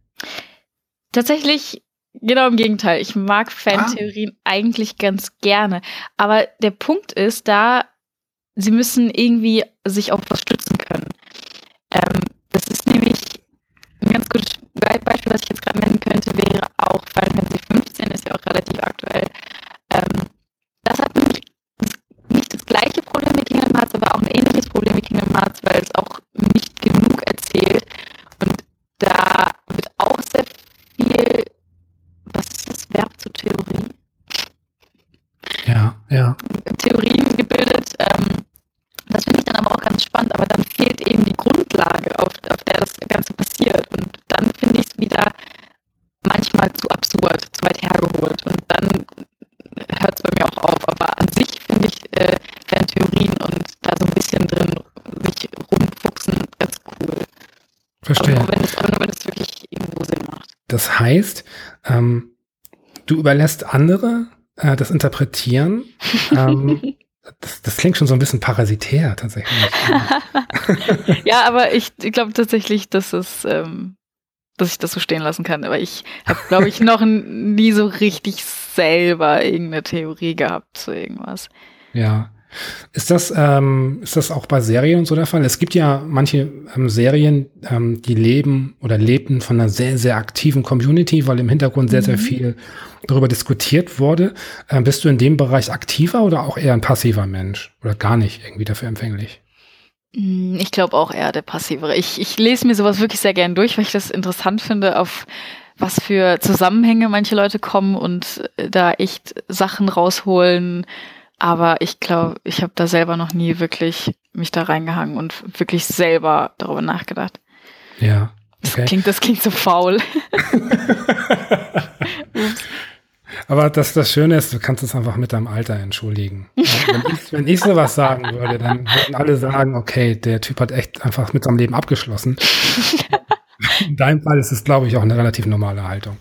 Tatsächlich genau im Gegenteil. Ich mag Fantheorien ah. eigentlich ganz gerne. Aber der Punkt ist, da sie müssen irgendwie sich auf was stützen können. Ähm, das ist nämlich ein ganz gutes Beispiel, was ich jetzt gerade nennen könnte, wäre auch Final Fantasy 15, ist ja auch relativ aktuell. Ähm, das hat nämlich nicht das gleiche aber auch ein ähnliches Problem wie Kingdom Hearts, weil es auch nicht genug erzählt. Und da wird auch sehr viel, was ist das Verb zur Theorie? Ja, ja. Theorien gebildet. Ähm, das finde ich dann aber auch ganz spannend, aber dann fehlt eben die Grundlage, auf, auf der das Ganze passiert. Und dann finde ich es wieder manchmal zu absurd, zu weit hergeholt. Und dann hört es bei mir auch auf. Aber an sich finde ich äh, Fantheorien und da so ein bisschen drin sich rumfuchsen ganz cool. Verstehe. Aber nur wenn es, aber nur wenn es wirklich irgendwo Sinn macht. Das heißt, ähm, du überlässt andere äh, das Interpretieren. ähm, das, das, klingt schon so ein bisschen parasitär tatsächlich. ja, aber ich, glaube tatsächlich, dass es, ähm, dass ich das so stehen lassen kann. Aber ich habe, glaube ich, noch nie so richtig selber irgendeine Theorie gehabt zu irgendwas. Ja. Ist das, ähm, ist das auch bei Serien so der Fall? Es gibt ja manche ähm, Serien, ähm, die leben oder lebten von einer sehr, sehr aktiven Community, weil im Hintergrund sehr, mhm. sehr viel darüber diskutiert wurde. Ähm, bist du in dem Bereich aktiver oder auch eher ein passiver Mensch? Oder gar nicht irgendwie dafür empfänglich? Mm, ich glaube auch eher der passivere. Ich, ich lese mir sowas wirklich sehr gern durch, weil ich das interessant finde, auf was für Zusammenhänge manche Leute kommen und äh, da echt Sachen rausholen, aber ich glaube, ich habe da selber noch nie wirklich mich da reingehangen und wirklich selber darüber nachgedacht. Ja. Okay. Das, klingt, das klingt so faul. Aber das, das Schöne ist, du kannst es einfach mit deinem Alter entschuldigen. wenn, ich, wenn ich sowas sagen würde, dann würden alle sagen, okay, der Typ hat echt einfach mit seinem Leben abgeschlossen. In deinem Fall ist es, glaube ich, auch eine relativ normale Haltung.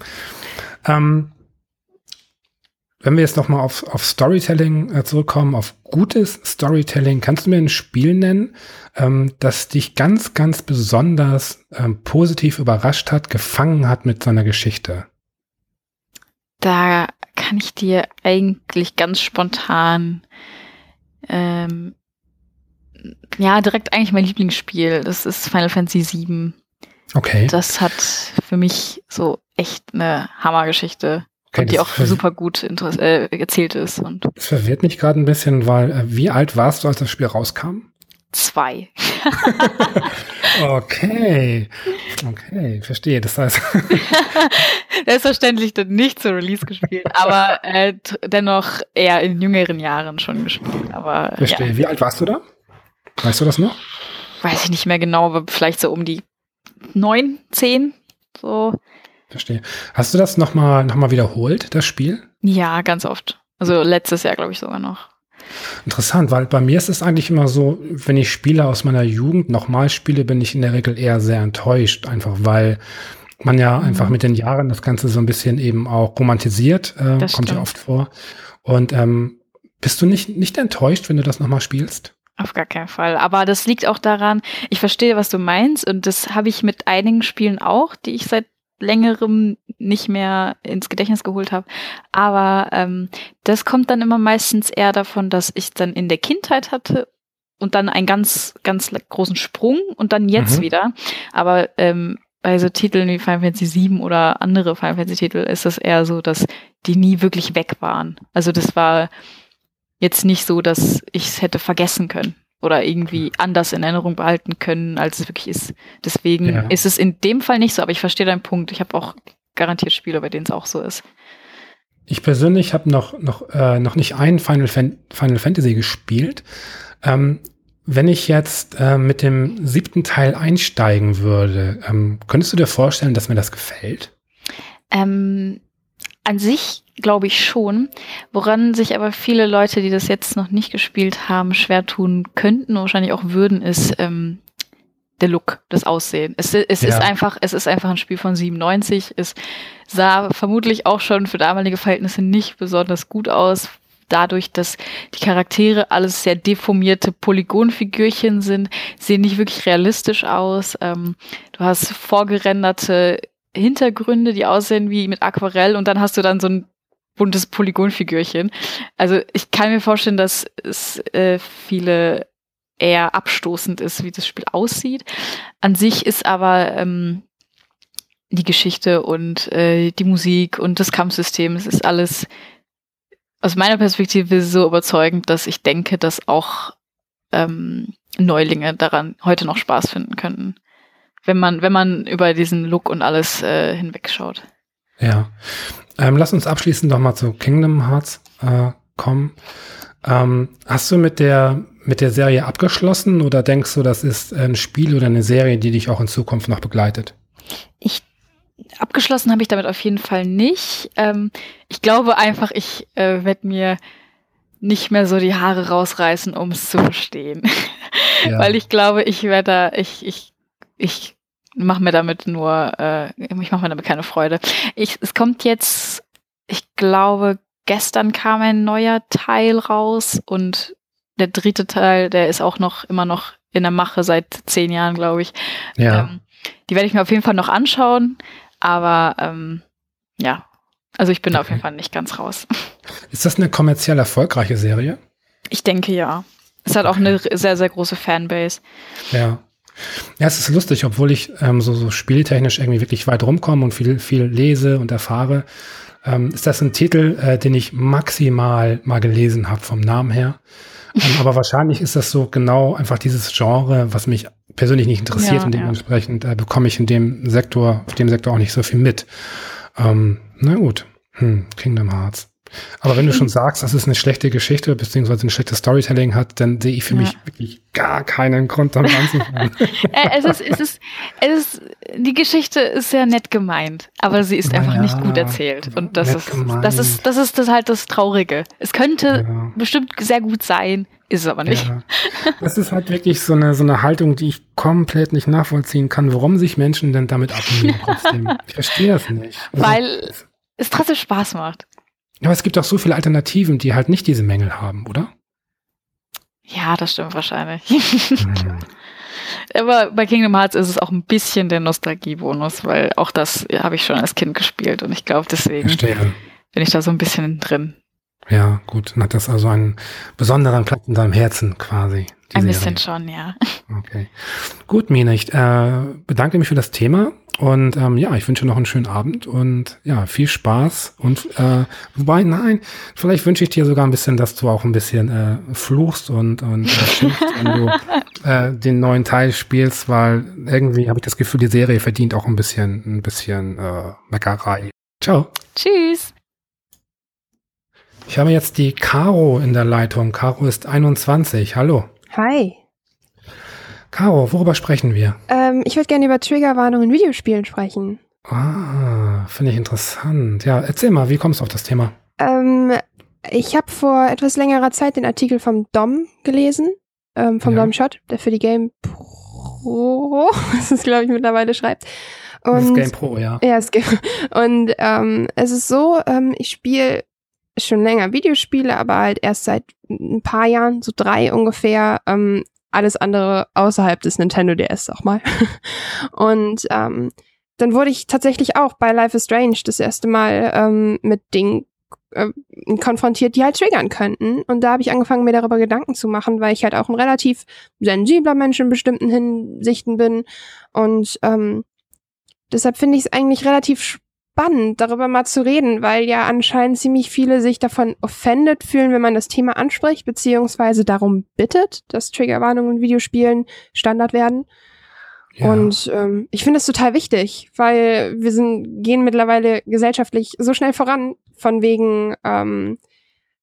Ähm, wenn wir jetzt nochmal auf, auf Storytelling äh, zurückkommen, auf gutes Storytelling, kannst du mir ein Spiel nennen, ähm, das dich ganz, ganz besonders ähm, positiv überrascht hat, gefangen hat mit seiner Geschichte? Da kann ich dir eigentlich ganz spontan, ähm, ja, direkt eigentlich mein Lieblingsspiel. Das ist Final Fantasy VII. Okay. Das hat für mich so echt eine Hammergeschichte Okay, und die auch super gut äh, erzählt ist. Und das verwirrt mich gerade ein bisschen, weil äh, wie alt warst du, als das Spiel rauskam? Zwei. Okay. Okay, verstehe. Das heißt. Selbstverständlich dann nicht zur Release gespielt, aber äh, dennoch eher in jüngeren Jahren schon gespielt. Aber, verstehe. Ja. Wie alt warst du da? Weißt du das noch? Weiß ich nicht mehr genau, aber vielleicht so um die neun, zehn. So. Verstehe. Hast du das nochmal noch mal wiederholt, das Spiel? Ja, ganz oft. Also letztes Jahr, glaube ich, sogar noch. Interessant, weil bei mir ist es eigentlich immer so, wenn ich Spiele aus meiner Jugend nochmal spiele, bin ich in der Regel eher sehr enttäuscht, einfach weil man ja mhm. einfach mit den Jahren das Ganze so ein bisschen eben auch romantisiert, äh, kommt stimmt. ja oft vor. Und ähm, bist du nicht, nicht enttäuscht, wenn du das nochmal spielst? Auf gar keinen Fall. Aber das liegt auch daran, ich verstehe, was du meinst und das habe ich mit einigen Spielen auch, die ich seit längerem nicht mehr ins Gedächtnis geholt habe. Aber ähm, das kommt dann immer meistens eher davon, dass ich dann in der Kindheit hatte und dann einen ganz, ganz großen Sprung und dann jetzt mhm. wieder. Aber ähm, bei so Titeln wie Final Fantasy VII oder andere Final Fantasy Titel ist es eher so, dass die nie wirklich weg waren. Also das war jetzt nicht so, dass ich es hätte vergessen können oder irgendwie anders in Erinnerung behalten können, als es wirklich ist. Deswegen ja. ist es in dem Fall nicht so, aber ich verstehe deinen Punkt. Ich habe auch garantiert Spiele, bei denen es auch so ist. Ich persönlich habe noch, noch, äh, noch nicht ein Final, Fan Final Fantasy gespielt. Ähm, wenn ich jetzt äh, mit dem siebten Teil einsteigen würde, ähm, könntest du dir vorstellen, dass mir das gefällt? Ähm, an sich glaube ich schon. Woran sich aber viele Leute, die das jetzt noch nicht gespielt haben, schwer tun könnten, wahrscheinlich auch würden, ist ähm, der Look, das Aussehen. Es, es ja. ist einfach, es ist einfach ein Spiel von 97. Es sah vermutlich auch schon für damalige Verhältnisse nicht besonders gut aus. Dadurch, dass die Charaktere alles sehr deformierte Polygonfigürchen sind, sehen nicht wirklich realistisch aus. Ähm, du hast vorgerenderte Hintergründe, die aussehen wie mit Aquarell und dann hast du dann so ein buntes Polygonfigürchen. Also ich kann mir vorstellen, dass es äh, viele eher abstoßend ist, wie das Spiel aussieht. An sich ist aber ähm, die Geschichte und äh, die Musik und das Kampfsystem, es ist alles aus meiner Perspektive so überzeugend, dass ich denke, dass auch ähm, Neulinge daran heute noch Spaß finden könnten. Wenn man, wenn man über diesen Look und alles äh, hinwegschaut. Ja. Ähm, lass uns abschließend noch mal zu Kingdom Hearts äh, kommen. Ähm, hast du mit der, mit der Serie abgeschlossen oder denkst du, das ist ein Spiel oder eine Serie, die dich auch in Zukunft noch begleitet? Ich abgeschlossen habe ich damit auf jeden Fall nicht. Ähm, ich glaube einfach, ich äh, werde mir nicht mehr so die Haare rausreißen, um es zu verstehen. Ja. Weil ich glaube, ich werde da, ich, ich, ich mache mir damit nur, äh, ich mache mir damit keine Freude. Ich, es kommt jetzt, ich glaube, gestern kam ein neuer Teil raus und der dritte Teil, der ist auch noch immer noch in der Mache seit zehn Jahren, glaube ich. Ja. Ähm, die werde ich mir auf jeden Fall noch anschauen, aber ähm, ja, also ich bin okay. auf jeden Fall nicht ganz raus. Ist das eine kommerziell erfolgreiche Serie? Ich denke ja. Es hat okay. auch eine sehr, sehr große Fanbase. Ja. Ja, es ist lustig, obwohl ich ähm, so, so spieltechnisch irgendwie wirklich weit rumkomme und viel, viel lese und erfahre, ähm, ist das ein Titel, äh, den ich maximal mal gelesen habe vom Namen her. Ähm, aber wahrscheinlich ist das so genau einfach dieses Genre, was mich persönlich nicht interessiert ja, und dementsprechend ja. äh, bekomme ich in dem Sektor, auf dem Sektor auch nicht so viel mit. Ähm, na gut, hm, Kingdom Hearts. Aber wenn du schon sagst, dass es eine schlechte Geschichte bzw. ein schlechtes Storytelling hat, dann sehe ich für ja. mich wirklich gar keinen Grund, damit anzufangen. Äh, es ist, es ist, es ist, die Geschichte ist sehr nett gemeint, aber sie ist einfach ja, nicht gut erzählt. Und das ist, das ist, das ist das halt das Traurige. Es könnte ja. bestimmt sehr gut sein, ist es aber nicht. Ja. Das ist halt wirklich so eine, so eine Haltung, die ich komplett nicht nachvollziehen kann, warum sich Menschen denn damit abnehmen trotzdem. Ich verstehe das nicht. Also, Weil es trotzdem Spaß macht. Aber es gibt auch so viele Alternativen, die halt nicht diese Mängel haben, oder? Ja, das stimmt wahrscheinlich. Hm. Aber bei Kingdom Hearts ist es auch ein bisschen der Nostalgiebonus, weil auch das habe ich schon als Kind gespielt und ich glaube, deswegen Verstehe. bin ich da so ein bisschen drin. Ja, gut. Dann hat das also einen besonderen Platz in deinem Herzen quasi. Ein Serie. bisschen schon, ja. Okay. Gut, Mina, ich äh, bedanke mich für das Thema Und ähm, ja, ich wünsche noch einen schönen Abend und ja, viel Spaß. Und äh, wobei, nein, vielleicht wünsche ich dir sogar ein bisschen, dass du auch ein bisschen äh, fluchst und, und äh, schimpfst, wenn du äh, den neuen Teil spielst, weil irgendwie habe ich das Gefühl, die Serie verdient auch ein bisschen, ein bisschen äh, Meckerei. Ciao. Tschüss. Ich habe jetzt die Caro in der Leitung. Caro ist 21. Hallo. Hi. Caro, worüber sprechen wir? Ähm, ich würde gerne über Triggerwarnungen in Videospielen sprechen. Ah, finde ich interessant. Ja, erzähl mal, wie kommst du auf das Thema? Ähm, ich habe vor etwas längerer Zeit den Artikel vom Dom gelesen, ähm, vom Ja. Dom Shot, der für die Game Pro, das ist glaube ich mittlerweile schreibt. das Und Game Pro, ja. Ja, es gibt. Und ähm, es ist so, ähm, ich spiele schon länger Videospiele, aber halt erst seit ein paar Jahren, so drei ungefähr, ähm, alles andere außerhalb des Nintendo DS auch mal. Und ähm, dann wurde ich tatsächlich auch bei Life is Strange das erste Mal ähm, mit Dingen äh, konfrontiert, die halt triggern könnten. Und da habe ich angefangen, mir darüber Gedanken zu machen, weil ich halt auch ein relativ sensibler Mensch in bestimmten Hinsichten bin. Und ähm, deshalb finde ich es eigentlich relativ spannend, darüber mal zu reden, weil ja anscheinend ziemlich viele sich davon offended fühlen, wenn man das Thema anspricht, beziehungsweise darum bittet, dass Triggerwarnungen in Videospielen Standard werden. ja. Und ähm, ich finde es total wichtig, weil wir sind, gehen mittlerweile gesellschaftlich so schnell voran, von wegen ähm,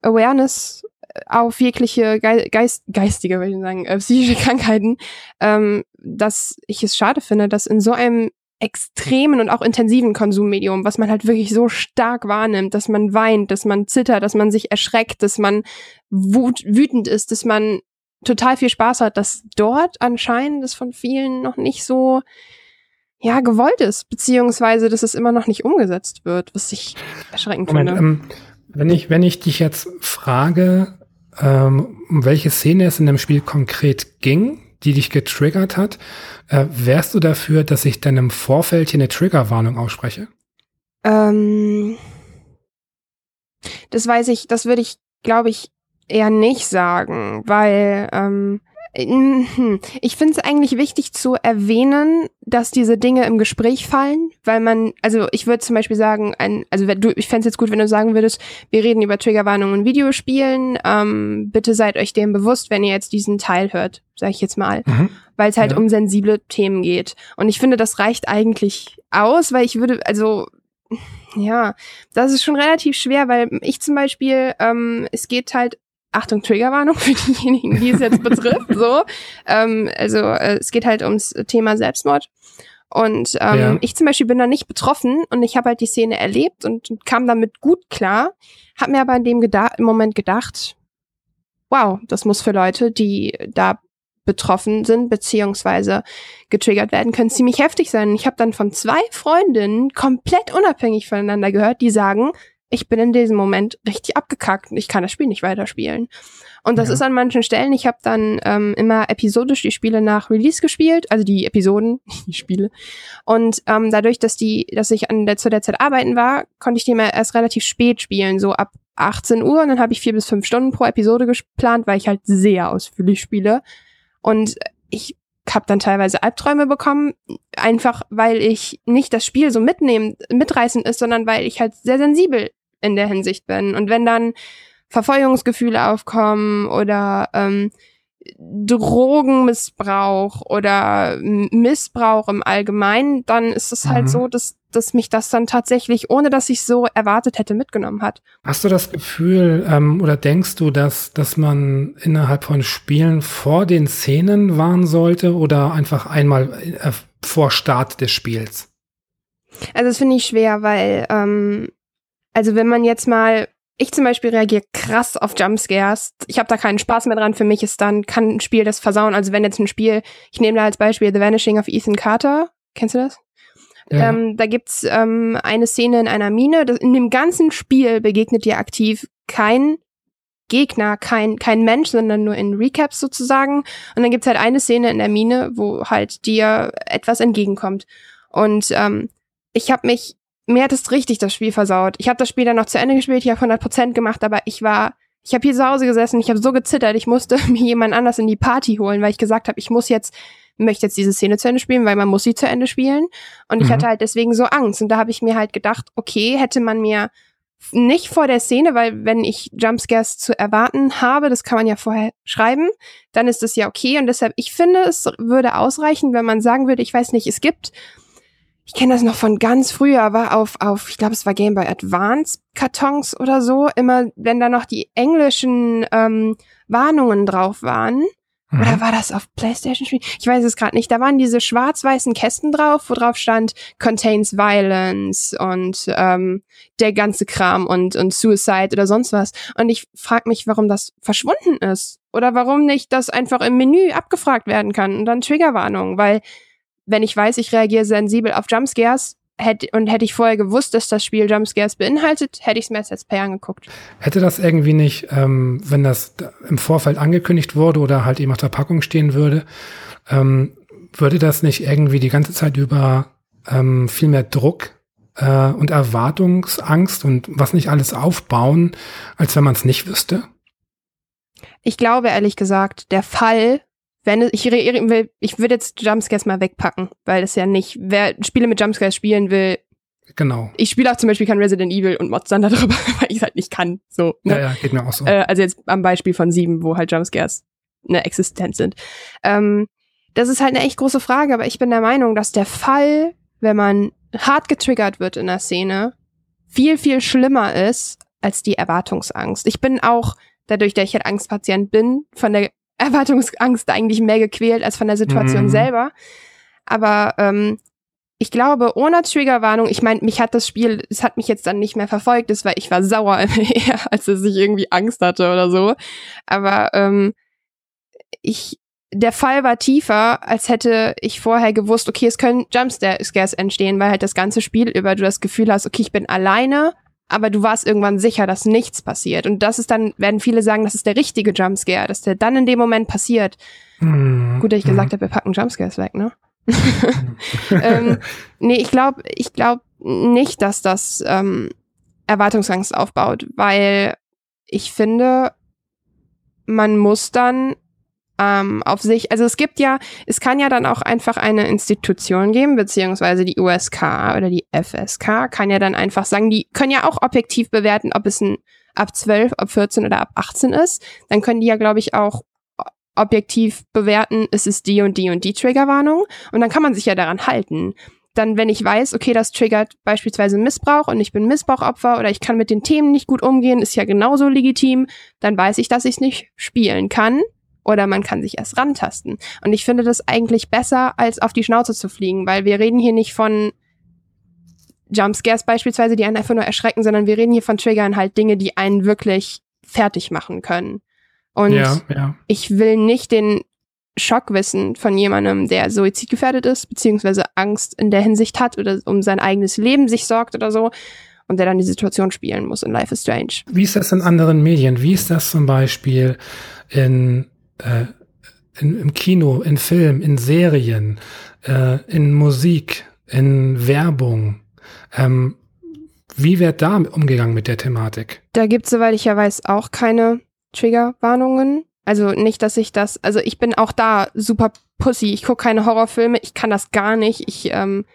Awareness auf jegliche Ge Geist geistige, würde ich sagen, äh, psychische Krankheiten, ähm, dass ich es schade finde, dass in so einem extremen und auch intensiven Konsummedium, was man halt wirklich so stark wahrnimmt, dass man weint, dass man zittert, dass man sich erschreckt, dass man wut wütend ist, dass man total viel Spaß hat, dass dort anscheinend das von vielen noch nicht so ja gewollt ist, beziehungsweise dass es immer noch nicht umgesetzt wird, was ich erschreckend Moment, finde. ähm, wenn ich, wenn ich dich jetzt frage, ähm, um welche Szene es in dem Spiel konkret ging, die dich getriggert hat, äh, wärst du dafür, dass ich dann im Vorfeld hier eine Triggerwarnung ausspreche? Ähm, das weiß ich, das würde ich, glaube ich, eher nicht sagen, weil ähm, hm, ich finde es eigentlich wichtig zu erwähnen, dass diese Dinge im Gespräch fallen, weil man, also ich würde zum Beispiel sagen, ein, also wenn du, ich fände es jetzt gut, wenn du sagen würdest, wir reden über Triggerwarnungen in Videospielen, ähm, bitte seid euch dem bewusst, wenn ihr jetzt diesen Teil hört, sage ich jetzt mal Mhm. weil es halt Ja. um sensible Themen geht. Und ich finde, das reicht eigentlich aus, weil ich würde, also, ja, das ist schon relativ schwer, weil ich zum Beispiel, ähm, es geht halt, Achtung, Triggerwarnung für diejenigen, die es jetzt betrifft, so, ähm, also äh, es geht halt ums Thema Selbstmord. Und ähm, Ja. ich zum Beispiel bin da nicht betroffen und ich habe halt die Szene erlebt und kam damit gut klar, habe mir aber in dem geda im Moment gedacht, wow, das muss für Leute, die da betroffen sind, beziehungsweise getriggert werden, können ziemlich heftig sein. Ich habe dann von zwei Freundinnen komplett unabhängig voneinander gehört, die sagen, ich bin in diesem Moment richtig abgekackt und ich kann das Spiel nicht weiterspielen. Und das Ja. ist an manchen Stellen, ich habe dann ähm, immer episodisch die Spiele nach Release gespielt, also die Episoden, die Spiele. Und ähm, dadurch, dass die, dass ich an der zu der Zeit arbeiten war, konnte ich die mal erst relativ spät spielen, so ab 18 Uhr. Und dann habe ich vier bis fünf Stunden pro Episode geplant, weil ich halt sehr ausführlich spiele. Und ich habe dann teilweise Albträume bekommen, einfach weil ich nicht das Spiel so mitnehmen, mitreißend ist, sondern weil ich halt sehr sensibel in der Hinsicht bin. Und wenn dann Verfolgungsgefühle aufkommen oder ähm, Drogenmissbrauch oder Missbrauch im Allgemeinen, dann ist es halt Mhm. so, dass, dass mich das dann tatsächlich, ohne dass ich so erwartet hätte, mitgenommen hat. Hast du das Gefühl ähm, oder denkst du, dass, dass man innerhalb von Spielen vor den Szenen warnen sollte oder einfach einmal äh, vor Start des Spiels? Also das finde ich schwer, weil, ähm, also wenn man jetzt mal, ich zum Beispiel reagiere krass auf Jumpscares. Ich habe da keinen Spaß mehr dran. Für mich ist dann, kann ein Spiel das versauen. Also wenn jetzt ein Spiel, ich nehme da als Beispiel The Vanishing of Ethan Carter. Kennst du das? Ja. Ähm, da gibt's ähm, eine Szene in einer Mine. Das, in dem ganzen Spiel begegnet dir aktiv kein Gegner, kein, kein Mensch, sondern nur in Recaps sozusagen. Und dann gibt's halt eine Szene in der Mine, wo halt dir etwas entgegenkommt. Und ähm, ich habe mich, mir hat es richtig das Spiel versaut. Ich habe das Spiel dann noch zu Ende gespielt, ich habe 100% gemacht, aber ich war, ich habe hier zu Hause gesessen, ich habe so gezittert, ich musste mir jemand anders in die Party holen, weil ich gesagt habe, ich muss jetzt möchte jetzt diese Szene zu Ende spielen, weil man muss sie zu Ende spielen. Und ich Mhm. hatte halt deswegen so Angst. Und da habe ich mir halt gedacht, okay, hätte man mir nicht vor der Szene, weil wenn ich Jumpscares zu erwarten habe, das kann man ja vorher schreiben, dann ist das ja okay. Und deshalb, ich finde, es würde ausreichen, wenn man sagen würde, ich weiß nicht, es gibt, ich kenne das noch von ganz früher, aber auf, auf, ich glaube, es war Game Boy Advance Kartons oder so, immer, wenn da noch die englischen ähm, Warnungen drauf waren, Mhm. oder war das auf PlayStation Spiel? Ich weiß es gerade nicht. Da waren diese schwarz-weißen Kästen drauf, wo drauf stand Contains Violence und ähm, der ganze Kram und und Suicide oder sonst was. Und ich frage mich, warum das verschwunden ist oder warum nicht das einfach im Menü abgefragt werden kann und dann Triggerwarnung, weil wenn ich weiß, ich reagiere sensibel auf Jumpscares hätte und hätte ich vorher gewusst, dass das Spiel Jumpscares beinhaltet, hätte ich es mir als Let's Play angeguckt. Hätte das irgendwie nicht, ähm, wenn das da im Vorfeld angekündigt wurde oder halt eben auf der Packung stehen würde, ähm, würde das nicht irgendwie die ganze Zeit über ähm, viel mehr Druck äh, und Erwartungsangst und was nicht alles aufbauen, als wenn man es nicht wüsste? Ich glaube ehrlich gesagt, der Fall, wenn ich ich würde jetzt Jumpscares mal wegpacken, weil es ja nicht, wer Spiele mit Jumpscares spielen will, Genau. ich spiele auch zum Beispiel kein Resident Evil und Mods dann darüber, weil ich es halt nicht kann. So, ne? Ja, ja, geht mir auch so. Äh, also jetzt am Beispiel von sieben, wo halt Jumpscares ne, existent sind. Ähm, das ist halt eine echt große Frage, aber ich bin der Meinung, dass der Fall, wenn man hart getriggert wird in der Szene, viel, viel schlimmer ist als die Erwartungsangst. Ich bin auch, dadurch, dass ich halt Angstpatient bin, von der Erwartungsangst eigentlich mehr gequält als von der Situation Mhm. selber. Aber ähm, ich glaube, ohne Triggerwarnung, ich meine, mich hat das Spiel, es hat mich jetzt dann nicht mehr verfolgt, das war, ich war sauer eher, als dass ich irgendwie Angst hatte oder so. Aber ähm, ich, der Fall war tiefer, als hätte ich vorher gewusst, okay, es können Jumpscares entstehen, weil halt das ganze Spiel über du das Gefühl hast, okay, ich bin alleine, aber du warst irgendwann sicher, dass nichts passiert. Und das ist dann, werden viele sagen, das ist der richtige Jumpscare, dass der dann in dem Moment passiert. Mhm. Gut, dass ich Mhm. gesagt habe, wir packen Jumpscares weg, ne? ähm, nee, ich glaube ich glaub nicht, dass das ähm, Erwartungsangst aufbaut, weil ich finde, man muss dann ähm, auf sich, also es gibt ja, es kann ja dann auch einfach eine Institution geben, beziehungsweise die USK oder die FSK kann ja dann einfach sagen, die können ja auch objektiv bewerten, ob es ein ab 12, ab 14 oder ab 18 ist. Dann können die ja, glaube ich, auch objektiv bewerten, es ist die und die und die Triggerwarnung und dann kann man sich ja daran halten. Dann, wenn ich weiß, okay, das triggert beispielsweise Missbrauch und ich bin Missbrauchopfer oder ich kann mit den Themen nicht gut umgehen, ist ja genauso legitim, dann weiß ich, dass ich es nicht spielen kann oder man kann sich erst rantasten. Und ich finde das eigentlich besser, als auf die Schnauze zu fliegen, weil wir reden hier nicht von Jumpscares beispielsweise, die einen einfach nur erschrecken, sondern wir reden hier von Triggern halt Dinge, die einen wirklich fertig machen können. Und ja, ja. ich will nicht den Schock wissen von jemandem, der suizidgefährdet ist, beziehungsweise Angst in der Hinsicht hat oder um sein eigenes Leben sich sorgt oder so und der dann die Situation spielen muss in Life is Strange. Wie ist das in anderen Medien? Wie ist das zum Beispiel in, äh, in, im Kino, in Film, in Serien, äh, in Musik, in Werbung? Ähm, wie wird da umgegangen mit der Thematik? Da gibt es, soweit ich ja weiß, auch keine Triggerwarnungen. Also nicht, dass ich das, also ich bin auch da super pussy. Ich gucke keine Horrorfilme, ich kann das gar nicht. Ich, ähm,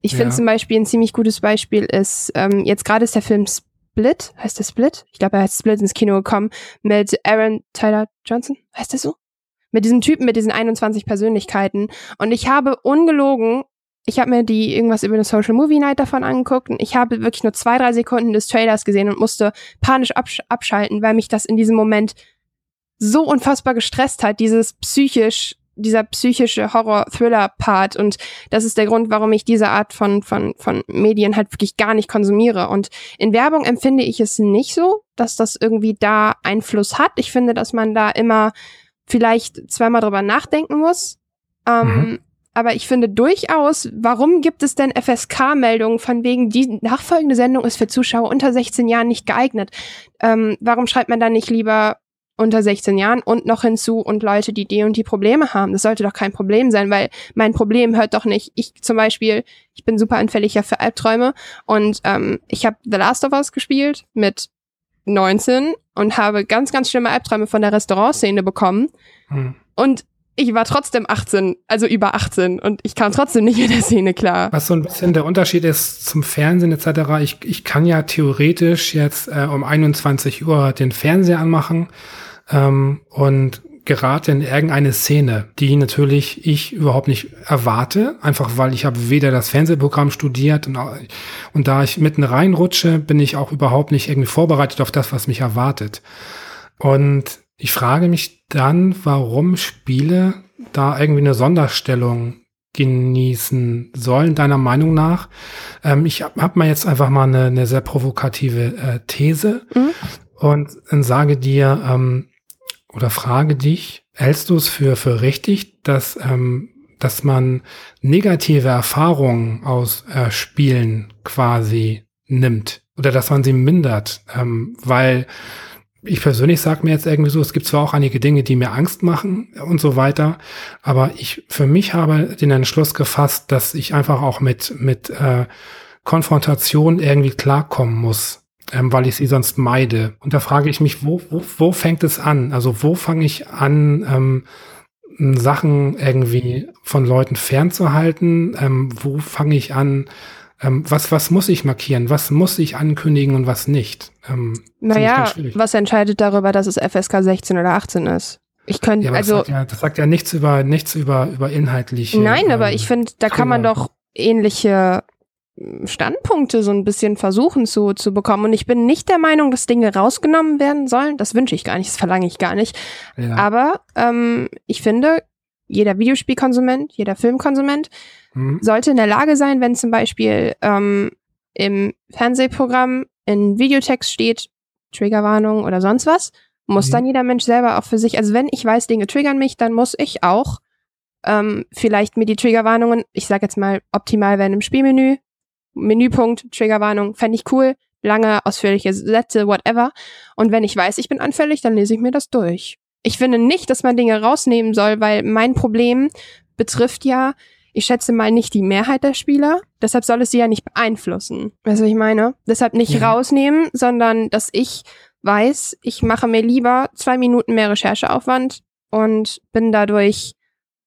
ich finde Ja. zum Beispiel ein ziemlich gutes Beispiel ist, ähm, jetzt gerade ist der Film Split, heißt der Split? Ich glaube, er heißt Split ins Kino gekommen, mit Aaron Tyler Johnson, heißt der so? Mit diesem Typen mit diesen 21 Persönlichkeiten. Und ich habe ungelogen, ich habe mir die irgendwas über eine Social Movie Night davon angeguckt und ich habe wirklich nur zwei, drei Sekunden des Trailers gesehen und musste panisch absch abschalten, weil mich das in diesem Moment so unfassbar gestresst hat, dieses psychisch, dieser psychische Horror-Thriller-Part. Und das ist der Grund, warum ich diese Art von, von, von Medien halt wirklich gar nicht konsumiere. Und in Werbung empfinde ich es nicht so, dass das irgendwie da Einfluss hat. Ich finde, dass man da immer vielleicht zweimal drüber nachdenken muss. Ähm, Mhm. Aber ich finde durchaus, warum gibt es denn FSK-Meldungen von wegen, die nachfolgende Sendung ist für Zuschauer unter 16 Jahren nicht geeignet? Ähm, warum schreibt man dann nicht lieber unter 16 Jahren und noch hinzu und Leute, die die und die Probleme haben? Das sollte doch kein Problem sein, weil mein Problem hört doch nicht, ich zum Beispiel, ich bin super anfällig ja für Albträume und ähm, ich habe The Last of Us gespielt mit 19 und habe ganz, ganz schlimme Albträume von der Restaurantszene bekommen. Hm. Und ich war trotzdem 18, also über 18 und ich kam trotzdem nicht in der Szene klar. Was so ein bisschen der Unterschied ist zum Fernsehen etc., ich, ich kann ja theoretisch jetzt äh, um 21 Uhr den Fernseher anmachen ähm, und gerate in irgendeine Szene, die natürlich ich überhaupt nicht erwarte, einfach weil ich habe weder das Fernsehprogramm studiert und, und da ich mitten reinrutsche, bin ich auch überhaupt nicht irgendwie vorbereitet auf das, was mich erwartet. Und ich frage mich dann, warum Spiele da irgendwie eine Sonderstellung genießen sollen, deiner Meinung nach. Ähm, ich habe hab mal jetzt einfach mal eine, eine sehr provokative äh, These mhm. und dann sage dir ähm, oder frage dich, hältst du es für, für richtig, dass, ähm, dass man negative Erfahrungen aus äh, Spielen quasi nimmt oder dass man sie mindert, ähm, weil ich persönlich sage mir jetzt irgendwie so, es gibt zwar auch einige Dinge, die mir Angst machen und so weiter, aber ich für mich habe den Entschluss gefasst, dass ich einfach auch mit mit äh, Konfrontation irgendwie klarkommen muss, ähm, weil ich sie sonst meide. Und da frage ich mich, wo wo, wo fängt es an? Also wo fange ich an? Ähm, Sachen irgendwie von Leuten fernzuhalten? Ähm, wo fange ich an, ähm, was, was muss ich markieren? Was muss ich ankündigen und was nicht? Ähm, naja, was entscheidet darüber, dass es FSK 16 oder 18 ist? Ich könnte, ja, also. Das sagt, ja, das sagt ja nichts über, nichts über, über inhaltliche. Nein, ähm, aber ich finde, da kann man doch ähnliche Standpunkte so ein bisschen versuchen zu, zu bekommen. Und ich bin nicht der Meinung, dass Dinge rausgenommen werden sollen. Das wünsche ich gar nicht, das verlange ich gar nicht. Ja. Aber ähm, ich finde, jeder Videospielkonsument, jeder Filmkonsument mhm. sollte in der Lage sein, wenn zum Beispiel ähm, im Fernsehprogramm in Videotext steht, Triggerwarnung oder sonst was, muss mhm. dann jeder Mensch selber auch für sich, also wenn ich weiß, Dinge triggern mich, dann muss ich auch ähm, vielleicht mir die Triggerwarnungen, ich sag jetzt mal, optimal werden im Spielmenü, Menüpunkt, Triggerwarnung, fände ich cool, lange, ausführliche Sätze, whatever. Und wenn ich weiß, ich bin anfällig, dann lese ich mir das durch. Ich finde nicht, dass man Dinge rausnehmen soll, weil mein Problem betrifft ja ich schätze mal nicht die Mehrheit der Spieler. Deshalb soll es sie ja nicht beeinflussen. Weißt du, was ich meine? Deshalb nicht ja. rausnehmen, sondern dass ich weiß, ich mache mir lieber zwei Minuten mehr Rechercheaufwand und bin dadurch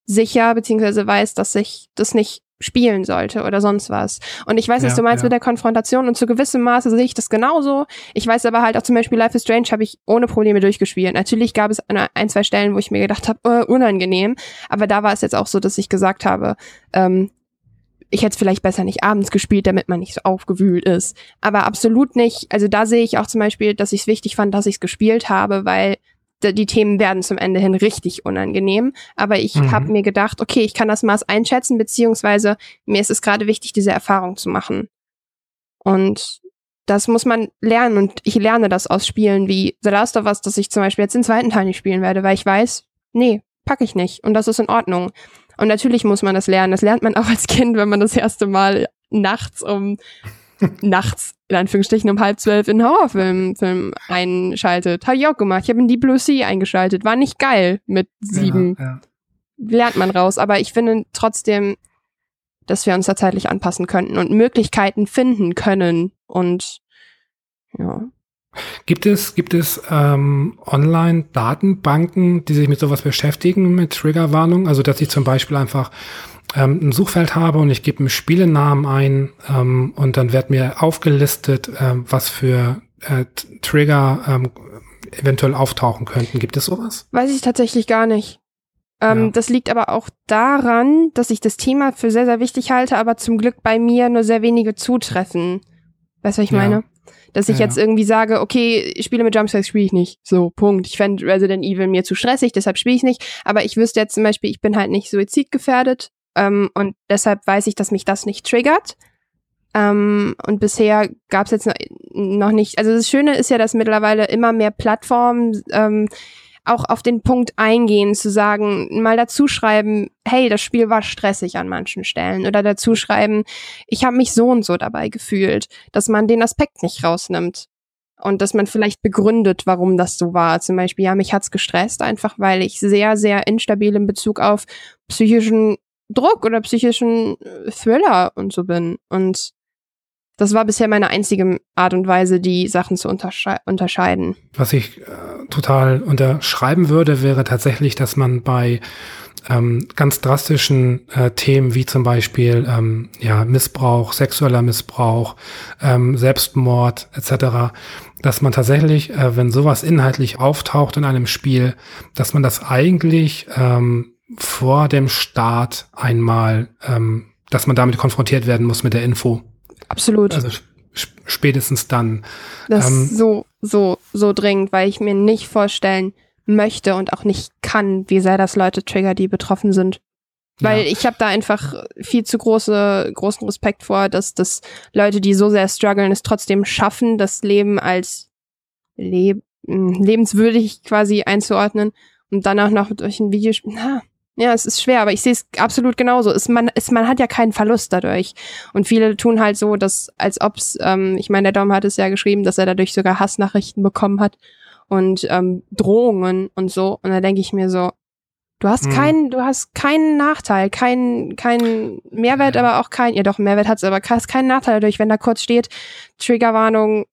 sicher, beziehungsweise weiß, dass ich das nicht spielen sollte oder sonst was. Und ich weiß, was ja, du meinst ja. mit der Konfrontation und zu gewissem Maße sehe ich das genauso. Ich weiß aber halt auch zum Beispiel Life is Strange habe ich ohne Probleme durchgespielt. Natürlich gab es ein, zwei Stellen, wo ich mir gedacht habe, uh, unangenehm. Aber da war es jetzt auch so, dass ich gesagt habe, ähm, ich hätte es vielleicht besser nicht abends gespielt, damit man nicht so aufgewühlt ist. Aber absolut nicht. Also da sehe ich auch zum Beispiel, dass ich es wichtig fand, dass ich es gespielt habe, weil die Themen werden zum Ende hin richtig unangenehm. Aber ich mhm. habe mir gedacht, okay, ich kann das Maß einschätzen, beziehungsweise mir ist es gerade wichtig, diese Erfahrung zu machen. Und das muss man lernen und ich lerne das aus Spielen wie The Last of Us, dass ich zum Beispiel jetzt den zweiten Teil nicht spielen werde, weil ich weiß, nee, packe ich nicht und das ist in Ordnung. Und natürlich muss man das lernen. Das lernt man auch als Kind, wenn man das erste Mal nachts um nachts, in Anführungsstrichen, um halb zwölf in Horrorfilm Film einschaltet. Habe ich auch gemacht. Ich habe in Deep Blue Sea eingeschaltet. War nicht geil mit sieben. Ja, ja. Lernt man raus. Aber ich finde trotzdem, dass wir uns da zeitlich anpassen könnten und Möglichkeiten finden können. Und ja. Gibt es, gibt es ähm, Online-Datenbanken, die sich mit sowas beschäftigen, mit Triggerwarnung? Also dass ich zum Beispiel einfach ähm, ein Suchfeld habe und ich gebe einen Spielenamen ein ähm, und dann wird mir aufgelistet, ähm, was für äh, Trigger ähm, eventuell auftauchen könnten. Gibt es sowas? Weiß ich tatsächlich gar nicht. Ähm, ja. Das liegt aber auch daran, dass ich das Thema für sehr, sehr wichtig halte, aber zum Glück bei mir nur sehr wenige zutreffen. Weißt du, was ich ja. meine? Dass ich ja, jetzt irgendwie sage, okay, Spiele mit Jumpscares spiele ich nicht. So, Punkt. Ich fände Resident Evil mir zu stressig, deshalb spiele ich nicht. Aber ich wüsste jetzt zum Beispiel, ich bin halt nicht suizidgefährdet. Ähm, und deshalb weiß ich, dass mich das nicht triggert. Ähm, und bisher gab es jetzt noch nicht. Also das Schöne ist ja, dass mittlerweile immer mehr Plattformen ähm, auch auf den Punkt eingehen, zu sagen, mal dazu schreiben, hey, das Spiel war stressig an manchen Stellen. Oder dazu schreiben, ich habe mich so und so dabei gefühlt, dass man den Aspekt nicht rausnimmt. Und dass man vielleicht begründet, warum das so war. Zum Beispiel, ja, mich hat's gestresst, einfach weil ich sehr, sehr instabil in Bezug auf psychischen Druck oder psychischen äh, Thriller und so bin. Und Das war bisher meine einzige Art und Weise, die Sachen zu untersche unterscheiden. Was ich äh, total unterschreiben würde, wäre tatsächlich, dass man bei ähm, ganz drastischen äh, Themen wie zum Beispiel ähm, ja, Missbrauch, sexueller Missbrauch, ähm, Selbstmord etc., dass man tatsächlich, äh, wenn sowas inhaltlich auftaucht in einem Spiel, dass man das eigentlich ähm, vor dem Start einmal, ähm, dass man damit konfrontiert werden muss mit der Info. Absolut. Also spätestens dann. Das ähm, ist so, so, so dringend, weil ich mir nicht vorstellen möchte und auch nicht kann, wie sehr das Leute trigger, die betroffen sind. Weil ja. ich habe da einfach viel zu große, großen Respekt vor, dass, dass Leute, die so sehr strugglen, es trotzdem schaffen, das Leben als leb lebenswürdig quasi einzuordnen und dann auch noch durch ein Videospiel. Na, ja, es ist schwer, aber ich sehe es absolut genauso. Es, man, es, man hat ja keinen Verlust dadurch. Und viele tun halt so, dass, als ob's, ähm, ich meine, der Dom hat es ja geschrieben, dass er dadurch sogar Hassnachrichten bekommen hat und ähm, Drohungen und so. Und da denke ich mir so, du hast hm. keinen, du hast keinen Nachteil, keinen, keinen Mehrwert, ja. aber auch kein, ja doch, Mehrwert hat's, aber hast keinen Nachteil dadurch, wenn da kurz steht, Triggerwarnung,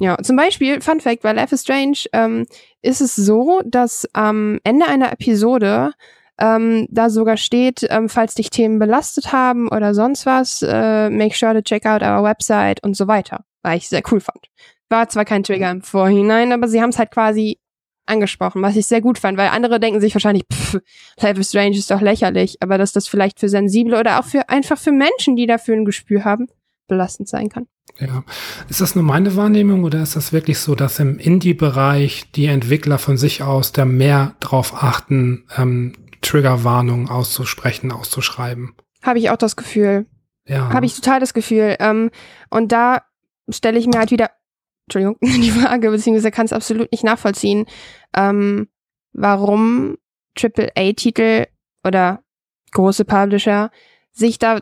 ja, zum Beispiel, Fun Fact, bei Life is Strange ähm, ist es so, dass am Ende einer Episode ähm, da sogar steht, ähm, falls dich Themen belastet haben oder sonst was, äh, make sure to check out our website und so weiter. Weil ich sehr cool fand. War zwar kein Trigger im Vorhinein, aber sie haben es halt quasi angesprochen, was ich sehr gut fand, weil andere denken sich wahrscheinlich, pff, Life is Strange ist doch lächerlich, aber dass das vielleicht für sensible oder auch für einfach für Menschen, die dafür ein Gespür haben, belastend sein kann. Ja. Ist das nur meine Wahrnehmung oder ist das wirklich so, dass im Indie-Bereich die Entwickler von sich aus da mehr drauf achten, ähm, Triggerwarnungen auszusprechen, auszuschreiben? Habe ich auch das Gefühl. Ja. Habe ich total das Gefühl. Ähm, und da stelle ich mir halt wieder, Entschuldigung, die Frage, beziehungsweise kann es absolut nicht nachvollziehen, ähm, warum AAA-Titel oder große Publisher sich da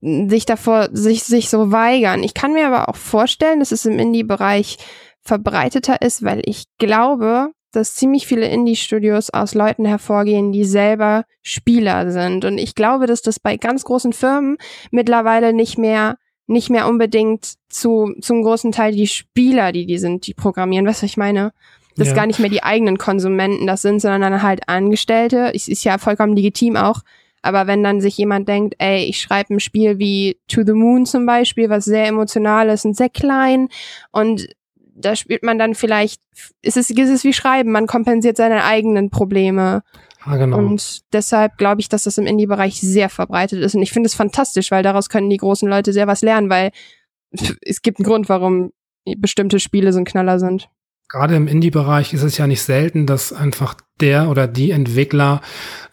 sich davor, sich, sich so weigern. Ich kann mir aber auch vorstellen, dass es im Indie-Bereich verbreiteter ist, weil ich glaube, dass ziemlich viele Indie-Studios aus Leuten hervorgehen, die selber Spieler sind. Und ich glaube, dass das bei ganz großen Firmen mittlerweile nicht mehr nicht mehr unbedingt zu, zum großen Teil die Spieler, die die sind, die programmieren. Weißt du, was ich meine? Dass ja. gar nicht mehr die eigenen Konsumenten das sind, sondern dann halt Angestellte. Es ist ja vollkommen legitim auch, aber wenn dann sich jemand denkt, ey, ich schreibe ein Spiel wie To the Moon zum Beispiel, was sehr emotional ist und sehr klein und da spielt man dann vielleicht, ist es, ist es wie Schreiben, man kompensiert seine eigenen Probleme. Ah, genau. Und deshalb glaube ich, dass das im Indie-Bereich sehr verbreitet ist. Und ich finde es fantastisch, weil daraus können die großen Leute sehr was lernen, weil es gibt einen Grund, warum bestimmte Spiele so ein Knaller sind gerade im Indie-Bereich ist es ja nicht selten, dass einfach der oder die Entwickler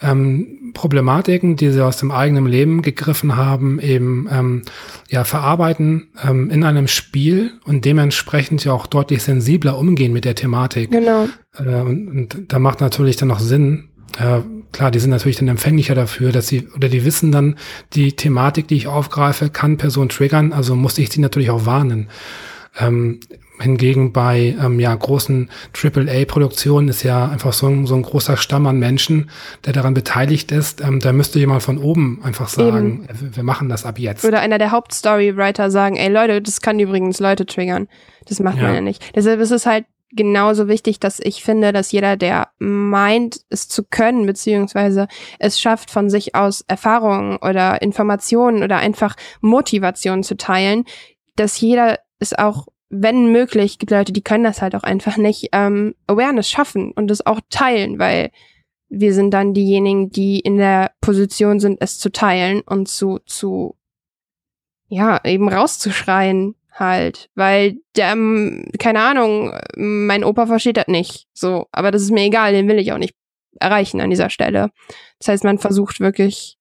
ähm, Problematiken, die sie aus dem eigenen Leben gegriffen haben, eben ähm, ja verarbeiten ähm, in einem Spiel und dementsprechend ja auch deutlich sensibler umgehen mit der Thematik. Genau. Äh, und, und da macht natürlich dann noch Sinn. Äh, klar, die sind natürlich dann empfänglicher dafür, dass sie oder die wissen dann, die Thematik, die ich aufgreife, kann Person triggern, also muss ich sie natürlich auch warnen. Ähm, Hingegen bei ähm, ja, großen AAA-Produktionen ist ja einfach so ein, so ein großer Stamm an Menschen, der daran beteiligt ist. Ähm, da müsste jemand von oben einfach sagen, Eben. wir machen das ab jetzt. Oder einer der Hauptstorywriter sagen, ey Leute, das kann übrigens Leute triggern. Das macht ja. man ja nicht. Deshalb ist es halt genauso wichtig, dass ich finde, dass jeder, der meint, es zu können, beziehungsweise es schafft, von sich aus Erfahrungen oder Informationen oder einfach Motivation zu teilen, dass jeder es auch wenn möglich, gibt Leute, die können das halt auch einfach nicht, ähm, Awareness schaffen und das auch teilen, weil wir sind dann diejenigen, die in der Position sind, es zu teilen und zu, zu, ja, eben rauszuschreien halt, weil der, ähm, keine Ahnung, mein Opa versteht das nicht, so, aber das ist mir egal, den will ich auch nicht erreichen an dieser Stelle. Das heißt, man versucht wirklich,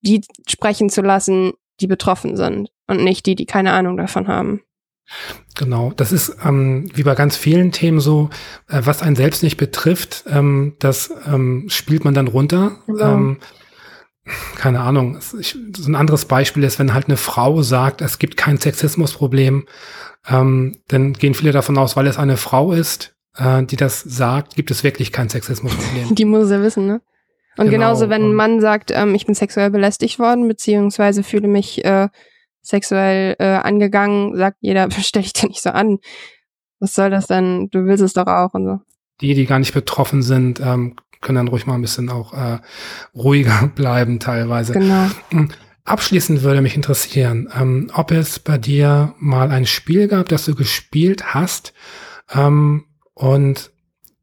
die sprechen zu lassen, die betroffen sind und nicht die, die keine Ahnung davon haben. Genau, das ist ähm, wie bei ganz vielen Themen so, äh, was einen selbst nicht betrifft, ähm, das ähm, spielt man dann runter. Genau. Ähm, keine Ahnung, ich, so ein anderes Beispiel ist, wenn halt eine Frau sagt, es gibt kein Sexismusproblem, ähm, dann gehen viele davon aus, weil es eine Frau ist, äh, die das sagt, gibt es wirklich kein Sexismusproblem. Die muss ja wissen, ne? Und genau, genauso, wenn ein Mann sagt, ähm, ich bin sexuell belästigt worden, beziehungsweise fühle mich äh, sexuell äh, angegangen, sagt jeder, stell dich da nicht so an. Was soll das denn? Du willst es doch auch und so. Die, die gar nicht betroffen sind, ähm, können dann ruhig mal ein bisschen auch äh, ruhiger bleiben teilweise. Genau. Hm, abschließend würde mich interessieren, ähm, ob es bei dir mal ein Spiel gab, das du gespielt hast ähm, und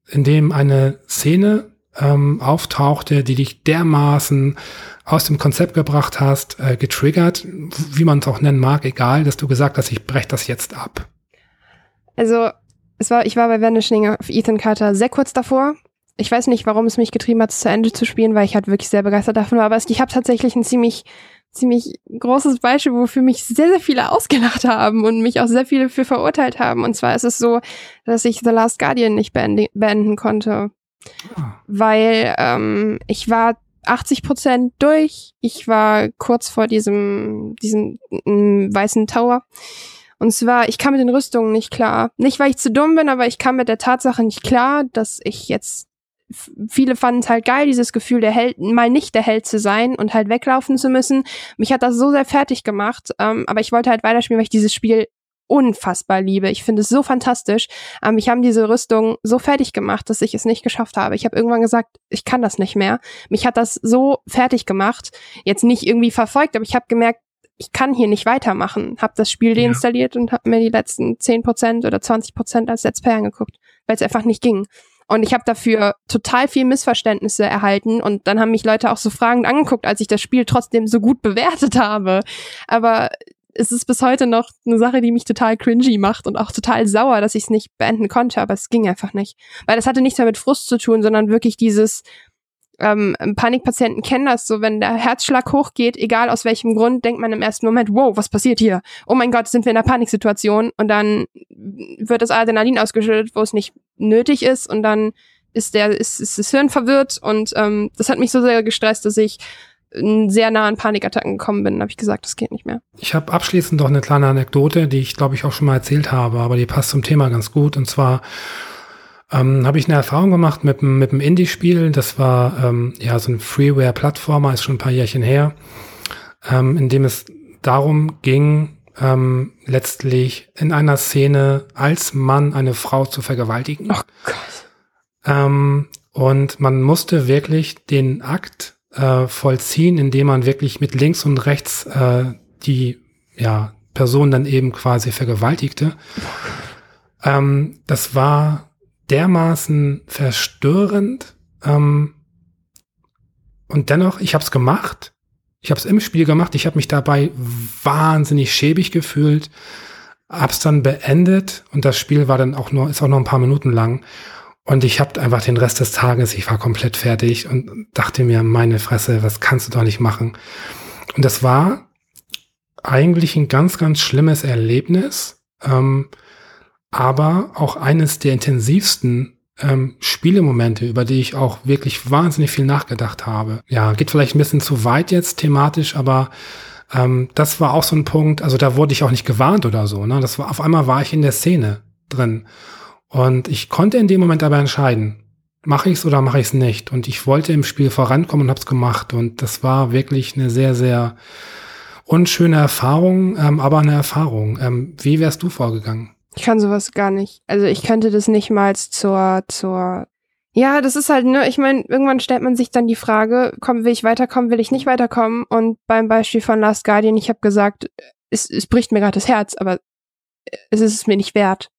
in dem eine Szene ähm, auftauchte, die dich dermaßen aus dem Konzept gebracht hast, äh, getriggert, wie man es auch nennen mag, egal, dass du gesagt hast, ich breche das jetzt ab. Also, es war, ich war bei Vanishing auf Ethan Carter sehr kurz davor. Ich weiß nicht, warum es mich getrieben hat, es zu Ende zu spielen, weil ich halt wirklich sehr begeistert davon war. Aber ich habe tatsächlich ein ziemlich, ziemlich großes Beispiel, wofür mich sehr, sehr viele ausgelacht haben und mich auch sehr viele für verurteilt haben. Und zwar ist es so, dass ich The Last Guardian nicht beenden, beenden konnte. Ah. Weil ähm, ich war 80 Prozent durch. Ich war kurz vor diesem, diesem weißen Tower. Und zwar, ich kam mit den Rüstungen nicht klar. Nicht, weil ich zu dumm bin, aber ich kam mit der Tatsache nicht klar, dass ich jetzt viele fanden es halt geil, dieses Gefühl, der Held, mal nicht der Held zu sein und halt weglaufen zu müssen. Mich hat das so sehr fertig gemacht, ähm, aber ich wollte halt weiterspielen, weil ich dieses Spiel unfassbar liebe. Ich finde es so fantastisch. Ähm, ich habe diese Rüstung so fertig gemacht, dass ich es nicht geschafft habe. Ich habe irgendwann gesagt, ich kann das nicht mehr. Mich hat das so fertig gemacht. Jetzt nicht irgendwie verfolgt, aber ich habe gemerkt, ich kann hier nicht weitermachen. Habe das Spiel deinstalliert ja. und habe mir die letzten 10% oder 20% als Let's Play angeguckt, weil es einfach nicht ging. Und ich habe dafür total viel Missverständnisse erhalten und dann haben mich Leute auch so fragend angeguckt, als ich das Spiel trotzdem so gut bewertet habe. Aber es ist bis heute noch eine Sache, die mich total cringy macht und auch total sauer, dass ich es nicht beenden konnte, aber es ging einfach nicht. Weil das hatte nichts mehr mit Frust zu tun, sondern wirklich dieses, ähm, Panikpatienten kennen das so, wenn der Herzschlag hochgeht, egal aus welchem Grund, denkt man im ersten Moment, wow, was passiert hier? Oh mein Gott, sind wir in einer Paniksituation? Und dann wird das Adrenalin ausgeschüttet, wo es nicht nötig ist und dann ist der, ist, ist das Hirn verwirrt und ähm, das hat mich so sehr gestresst, dass ich sehr nah an Panikattacken gekommen bin, habe ich gesagt, das geht nicht mehr. Ich habe abschließend noch eine kleine Anekdote, die ich glaube ich auch schon mal erzählt habe, aber die passt zum Thema ganz gut. Und zwar ähm, habe ich eine Erfahrung gemacht mit, mit einem Indie-Spiel. Das war ähm, ja so ein Freeware-Plattformer, ist schon ein paar Jährchen her, ähm, in dem es darum ging, ähm, letztlich in einer Szene als Mann eine Frau zu vergewaltigen. Oh Gott. Ähm, und man musste wirklich den Akt äh, vollziehen, indem man wirklich mit links und rechts äh, die ja, Person dann eben quasi vergewaltigte. Ähm, das war dermaßen verstörend. Ähm, und dennoch, ich habe es gemacht. Ich habe es im Spiel gemacht. Ich habe mich dabei wahnsinnig schäbig gefühlt. Hab's dann beendet und das Spiel war dann auch nur ist auch noch ein paar Minuten lang. Und ich habe einfach den Rest des Tages, ich war komplett fertig und dachte mir, meine Fresse, was kannst du doch nicht machen? Und das war eigentlich ein ganz, ganz schlimmes Erlebnis, ähm, aber auch eines der intensivsten ähm, Spielemomente, über die ich auch wirklich wahnsinnig viel nachgedacht habe. Ja, geht vielleicht ein bisschen zu weit jetzt thematisch, aber ähm, das war auch so ein Punkt, also da wurde ich auch nicht gewarnt oder so. Ne? Das war auf einmal war ich in der Szene drin. Und ich konnte in dem Moment aber entscheiden, mache ich es oder mache ich es nicht. Und ich wollte im Spiel vorankommen und habe es gemacht. Und das war wirklich eine sehr, sehr unschöne Erfahrung, ähm, aber eine Erfahrung. Ähm, wie wärst du vorgegangen? Ich kann sowas gar nicht. Also ich könnte das nicht mal zur, zur ja, das ist halt, ne, ich meine, irgendwann stellt man sich dann die Frage, komm, will ich weiterkommen, will ich nicht weiterkommen? Und beim Beispiel von Last Guardian, ich habe gesagt, es, es bricht mir gerade das Herz, aber es ist es mir nicht wert.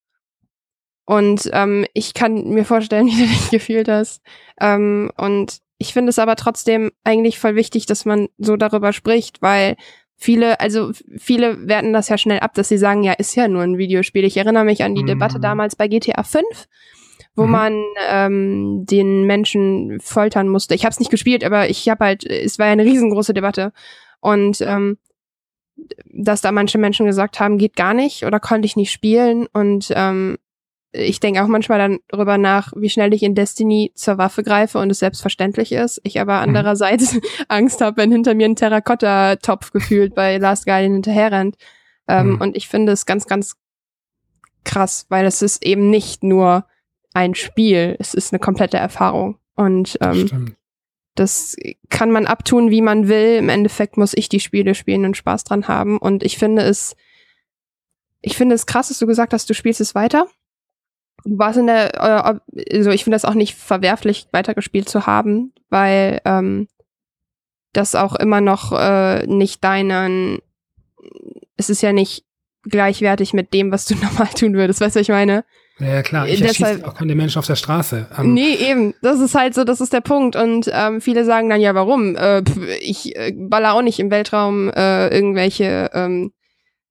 Und ähm, ich kann mir vorstellen, wie du dich gefühlt hast. Ähm, und ich finde es aber trotzdem eigentlich voll wichtig, dass man so darüber spricht, weil viele, also viele werten das ja schnell ab, dass sie sagen, ja, ist ja nur ein Videospiel. Ich erinnere mich an die mhm. Debatte damals bei GTA 5, wo mhm. man ähm, den Menschen foltern musste. Ich habe es nicht gespielt, aber ich habe halt, es war ja eine riesengroße Debatte. Und ähm, dass da manche Menschen gesagt haben, geht gar nicht oder konnte ich nicht spielen. Und ähm, ich denke auch manchmal dann darüber nach, wie schnell ich in Destiny zur Waffe greife und es selbstverständlich ist. Ich aber mhm. andererseits Angst habe, wenn hinter mir ein Terrakotta-Topf gefühlt bei Last Guardian hinterherrennt. Ähm, mhm. Und ich finde es ganz, ganz krass, weil es ist eben nicht nur ein Spiel, es ist eine komplette Erfahrung. Und ähm, Das kann man abtun, wie man will. Im Endeffekt muss ich die Spiele spielen und Spaß dran haben. Und ich finde es, ich finde es krass, dass du gesagt hast, du spielst es weiter. Du warst in der, also ich finde das auch nicht verwerflich, weitergespielt zu haben, weil ähm, das auch immer noch äh, nicht deinen, es ist ja nicht gleichwertig mit dem, was du normal tun würdest. Weißt du, was ich meine? Ja, klar. Ich erschieße auch keine Menschen auf der Straße. Ähm, nee, eben. Das ist halt so, das ist der Punkt. Und ähm, viele sagen dann, ja, warum? Äh, ich äh, baller auch nicht im Weltraum äh, irgendwelche ähm,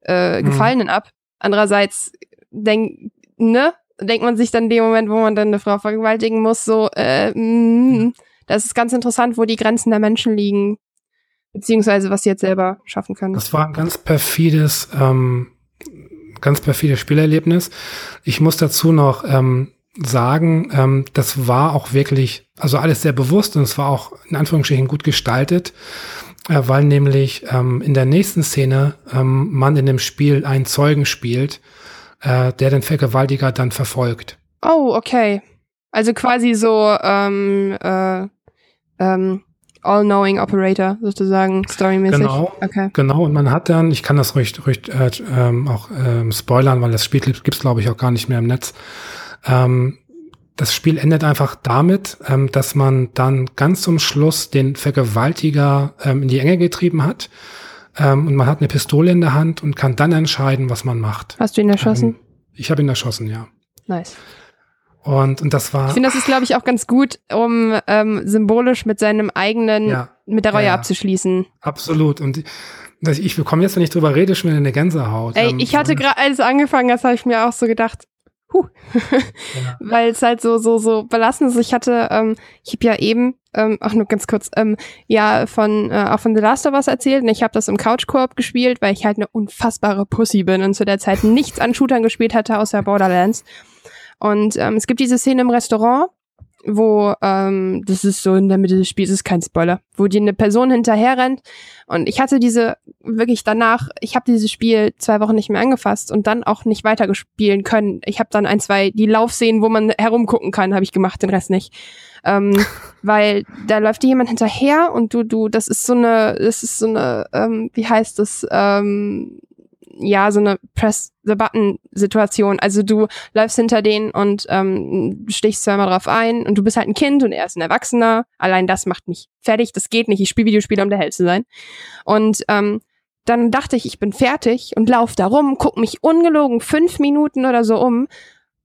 äh, hm. Gefallenen hm. ab. Andererseits denk, ne? Denkt man sich dann in dem Moment, wo man dann eine Frau vergewaltigen muss, so, äh, mh, das ist ganz interessant, wo die Grenzen der Menschen liegen, beziehungsweise was sie jetzt selber schaffen können. Das war ein ganz perfides ähm, ganz perfides Spielerlebnis. Ich muss dazu noch ähm, sagen, ähm, das war auch wirklich, also alles sehr bewusst und es war auch in Anführungsstrichen gut gestaltet, äh, weil nämlich ähm, in der nächsten Szene ähm, man in dem Spiel einen Zeugen spielt, äh, der den Vergewaltiger dann verfolgt. Oh, okay. Also quasi so ähm, äh, ähm, All-Knowing Operator sozusagen, storymäßig. Genau, okay. genau. Und man hat dann, ich kann das ruhig, ruhig äh, ähm, auch ähm, spoilern, weil das Spiel gibt's glaube ich auch gar nicht mehr im Netz. Ähm, das Spiel endet einfach damit, ähm, dass man dann ganz zum Schluss den Vergewaltiger ähm, in die Enge getrieben hat. Ähm, und man hat eine Pistole in der Hand und kann dann entscheiden, was man macht. Hast du ihn erschossen? Ähm, ich habe ihn erschossen, ja. Nice. Und, und das war. Ich finde, das ist, glaube ich, auch ganz gut, um ähm, symbolisch mit seinem eigenen, ja, mit der Reue ja, abzuschließen. Absolut. Und ich bekomme jetzt, wenn ich drüber rede, schon wieder eine Gänsehaut. Ey, ähm, ich hatte gerade, als es angefangen hat, habe ich mir auch so gedacht, huh. ja. Weil es halt so, so, so belastend ist. Ich hatte, ähm, ich habe ja eben, ähm, auch nur ganz kurz, ähm, ja, von, äh, auch von The Last of Us erzählt und ich habe das im Couch-Koop gespielt, weil ich halt eine unfassbare Pussy bin und zu der Zeit nichts an Shootern gespielt hatte, außer Borderlands. Und ähm, es gibt diese Szene im Restaurant, wo, ähm, das ist so in der Mitte des Spiels, ist kein Spoiler, wo dir eine Person hinterher rennt. Und ich hatte diese, wirklich danach, ich habe dieses Spiel zwei Wochen nicht mehr angefasst und dann auch nicht weitergespielen können. Ich habe dann ein, zwei, die Laufszenen, wo man herumgucken kann, habe ich gemacht, den Rest nicht. Ähm, weil da läuft dir jemand hinterher und du, du, das ist so eine, das ist so eine, ähm, wie heißt das, ähm, ja, so eine Press-the-Button-Situation. Also du läufst hinter denen und ähm, stichst zweimal drauf ein und du bist halt ein Kind und er ist ein Erwachsener. Allein das macht mich fertig. Das geht nicht. Ich spiele Videospiele, um der Held zu sein. Und ähm, dann dachte ich, ich bin fertig und lauf da rum, guck mich ungelogen fünf Minuten oder so um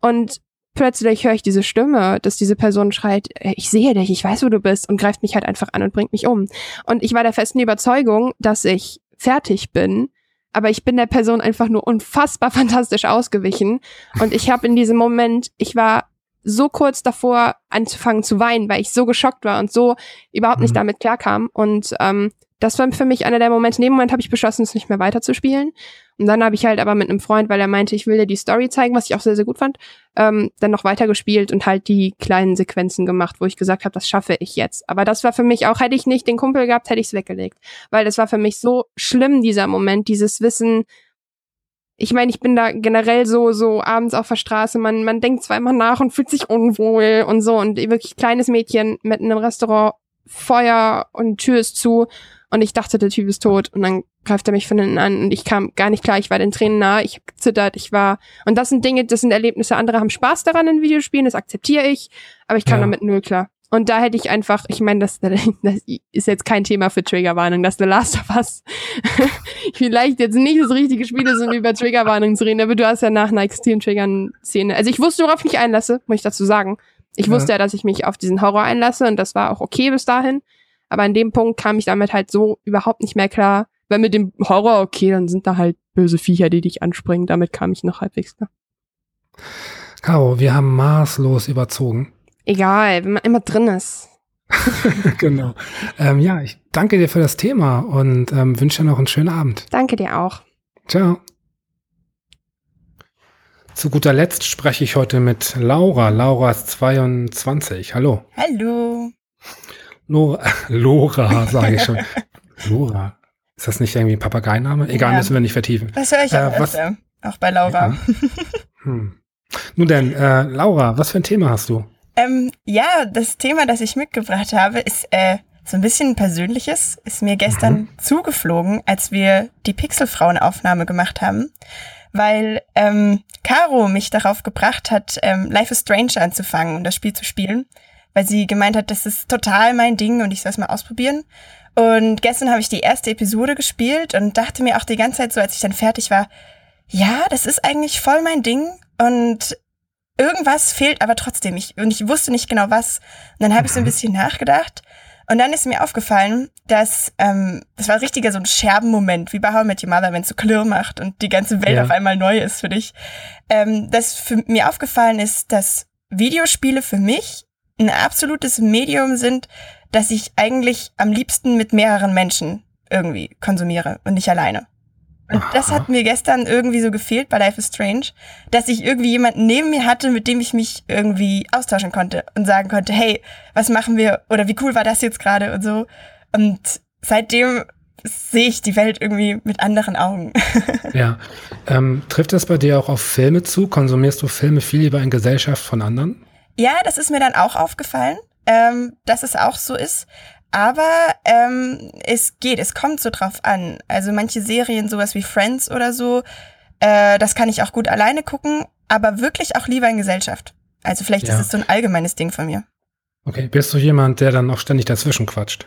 und plötzlich höre ich diese Stimme, dass diese Person schreit, ich sehe dich, ich weiß, wo du bist und greift mich halt einfach an und bringt mich um. Und ich war der festen Überzeugung, dass ich fertig bin aber ich bin der Person einfach nur unfassbar fantastisch ausgewichen. Und ich habe in diesem Moment, ich war so kurz davor anzufangen zu weinen, weil ich so geschockt war und so überhaupt nicht mhm. damit klarkam. Und ähm, das war für mich einer der Momente. In dem Moment habe ich beschlossen, es nicht mehr weiterzuspielen. Und dann habe ich halt aber mit einem Freund, weil er meinte, ich will dir die Story zeigen, was ich auch sehr, sehr gut fand, ähm, dann noch weitergespielt und halt die kleinen Sequenzen gemacht, wo ich gesagt habe, das schaffe ich jetzt. Aber das war für mich auch, hätte ich nicht den Kumpel gehabt, hätte ich es weggelegt. Weil das war für mich so schlimm, dieser Moment, dieses Wissen, ich meine, ich bin da generell so, so abends auf der Straße, man, man denkt zweimal nach und fühlt sich unwohl und so und wirklich kleines Mädchen mit einem Restaurant, Feuer und Tür ist zu und ich dachte, der Typ ist tot. Und dann greift er mich von hinten an und ich kam gar nicht klar. Ich war den Tränen nahe, ich habe gezittert, ich war. Und das sind Dinge, das sind Erlebnisse. Andere haben Spaß daran in Videospielen, das akzeptiere ich, aber ich kann ja. damit null klar. Und da hätte ich einfach, ich meine, das, das ist jetzt kein Thema für Triggerwarnung, dass The Last of Us vielleicht jetzt nicht das richtige Spiel ist, um über Triggerwarnung zu reden, aber du hast ja nach einer extrem triggern Szene. Also ich wusste, worauf ich mich einlasse, muss ich dazu sagen. Ich ja. wusste ja, dass ich mich auf diesen Horror einlasse und das war auch okay bis dahin. Aber an dem Punkt kam ich damit halt so überhaupt nicht mehr klar. Weil mit dem Horror, okay, dann sind da halt böse Viecher, die dich anspringen. Damit kam ich noch halbwegs klar. Caro, wir haben maßlos überzogen. Egal, wenn man immer drin ist. genau. Ähm, ja, ich danke dir für das Thema und ähm, wünsche dir noch einen schönen Abend. Danke dir auch. Ciao. Zu guter Letzt spreche ich heute mit Laura. Laura ist 22. Hallo. Hallo. Lora, Lora sage ich schon. Lora. Ist das nicht irgendwie ein Papageiname? Egal, ja. müssen wir nicht vertiefen. Das höre ich auch äh, was, öfter, auch bei Laura. Ja. Hm. Nun denn, äh, Laura, was für ein Thema hast du? Ähm, ja, das Thema, das ich mitgebracht habe, ist äh, so ein bisschen persönliches. Ist mir gestern mhm. zugeflogen, als wir die Pixelfrauen-Aufnahme gemacht haben, weil ähm, Caro mich darauf gebracht hat, ähm, Life is Strange anzufangen und das Spiel zu spielen, weil sie gemeint hat, das ist total mein Ding und ich soll es mal ausprobieren. Und gestern habe ich die erste Episode gespielt und dachte mir auch die ganze Zeit so, als ich dann fertig war, ja, das ist eigentlich voll mein Ding und irgendwas fehlt aber trotzdem. Ich, und ich wusste nicht genau was. Und dann habe ich so ein mhm. bisschen nachgedacht. Und dann ist mir aufgefallen, dass ähm, das war richtiger so ein Scherbenmoment, wie bei How I Met Your Mother, wenn es so klirr macht und die ganze Welt ja. auf einmal neu ist für dich. Ähm, dass für mir aufgefallen ist, dass Videospiele für mich ein absolutes Medium sind, das ich eigentlich am liebsten mit mehreren Menschen irgendwie konsumiere und nicht alleine. Und das hat mir gestern irgendwie so gefehlt bei Life is Strange, dass ich irgendwie jemanden neben mir hatte, mit dem ich mich irgendwie austauschen konnte und sagen konnte, hey, was machen wir oder wie cool war das jetzt gerade und so. Und seitdem sehe ich die Welt irgendwie mit anderen Augen. ja. Ähm, trifft das bei dir auch auf Filme zu? Konsumierst du Filme viel lieber in Gesellschaft von anderen? Ja, das ist mir dann auch aufgefallen, ähm, dass es auch so ist. Aber ähm, es geht, es kommt so drauf an. Also manche Serien, sowas wie Friends oder so, äh, das kann ich auch gut alleine gucken, aber wirklich auch lieber in Gesellschaft. Also vielleicht ja. ist es so ein allgemeines Ding von mir. Okay, bist du jemand, der dann auch ständig dazwischen quatscht?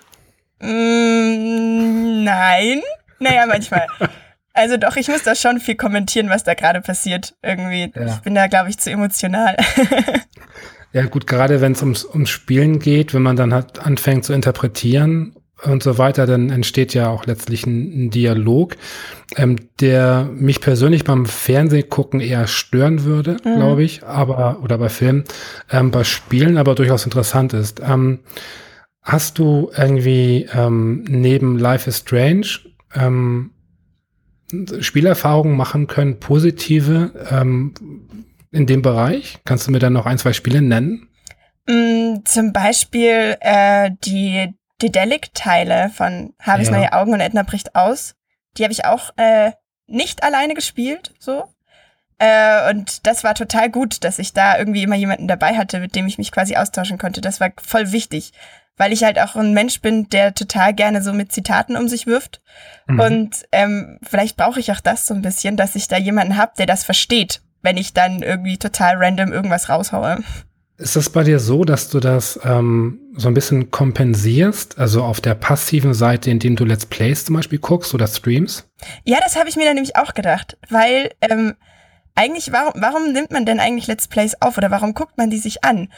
Mm, nein. Naja, manchmal. also doch, ich muss da schon viel kommentieren, was da gerade passiert. Irgendwie. Ja. Ich bin da, glaube ich, zu emotional. Ja, gut, gerade wenn es ums, ums Spielen geht, wenn man dann halt anfängt zu interpretieren und so weiter, dann entsteht ja auch letztlich ein, ein Dialog, ähm, der mich persönlich beim Fernsehgucken eher stören würde, mhm. glaube ich, aber, oder bei Filmen, ähm, bei Spielen aber durchaus interessant ist. Ähm, hast du irgendwie ähm, neben Life is Strange ähm, Spielerfahrungen machen können, positive, ähm, in dem Bereich? Kannst du mir dann noch ein, zwei Spiele nennen? Mm, zum Beispiel äh, die Dedelic-Teile von Harveys ja. neue Augen und Edna bricht aus. Die habe ich auch äh, nicht alleine gespielt, so. Äh, und das war total gut, dass ich da irgendwie immer jemanden dabei hatte, mit dem ich mich quasi austauschen konnte. Das war voll wichtig, weil ich halt auch ein Mensch bin, der total gerne so mit Zitaten um sich wirft. Mhm. Und ähm, vielleicht brauche ich auch das so ein bisschen, dass ich da jemanden habe, der das versteht wenn ich dann irgendwie total random irgendwas raushaue. Ist das bei dir so, dass du das ähm, so ein bisschen kompensierst, also auf der passiven Seite, indem du Let's Plays zum Beispiel guckst oder streams? Ja, das habe ich mir dann nämlich auch gedacht, weil ähm, eigentlich, warum, warum nimmt man denn eigentlich Let's Plays auf oder warum guckt man die sich an?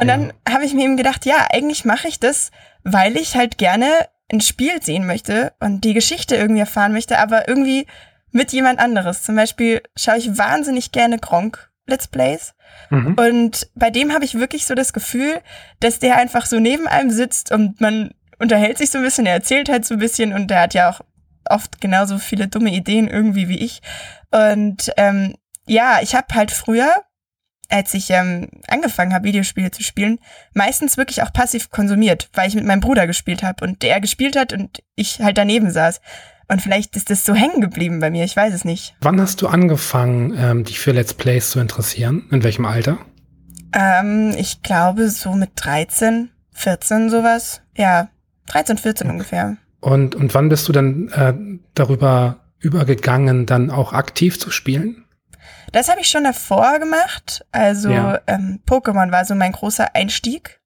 Und ja. dann habe ich mir eben gedacht, ja, eigentlich mache ich das, weil ich halt gerne ein Spiel sehen möchte und die Geschichte irgendwie erfahren möchte, aber irgendwie mit jemand anderes. Zum Beispiel schaue ich wahnsinnig gerne Gronk Let's Plays. Mhm. Und bei dem habe ich wirklich so das Gefühl, dass der einfach so neben einem sitzt und man unterhält sich so ein bisschen, er erzählt halt so ein bisschen und der hat ja auch oft genauso viele dumme Ideen irgendwie wie ich. Und ähm, ja, ich habe halt früher, als ich ähm, angefangen habe, Videospiele zu spielen, meistens wirklich auch passiv konsumiert, weil ich mit meinem Bruder gespielt habe und der gespielt hat und ich halt daneben saß. Und vielleicht ist das so hängen geblieben bei mir, ich weiß es nicht. Wann hast du angefangen, ähm, dich für Let's Plays zu interessieren? In welchem Alter? Ähm, ich glaube so mit 13, 14 sowas. Ja, 13, 14 okay. ungefähr. Und, und wann bist du dann äh, darüber übergegangen, dann auch aktiv zu spielen? Das habe ich schon davor gemacht. Also ja. ähm, Pokémon war so mein großer Einstieg.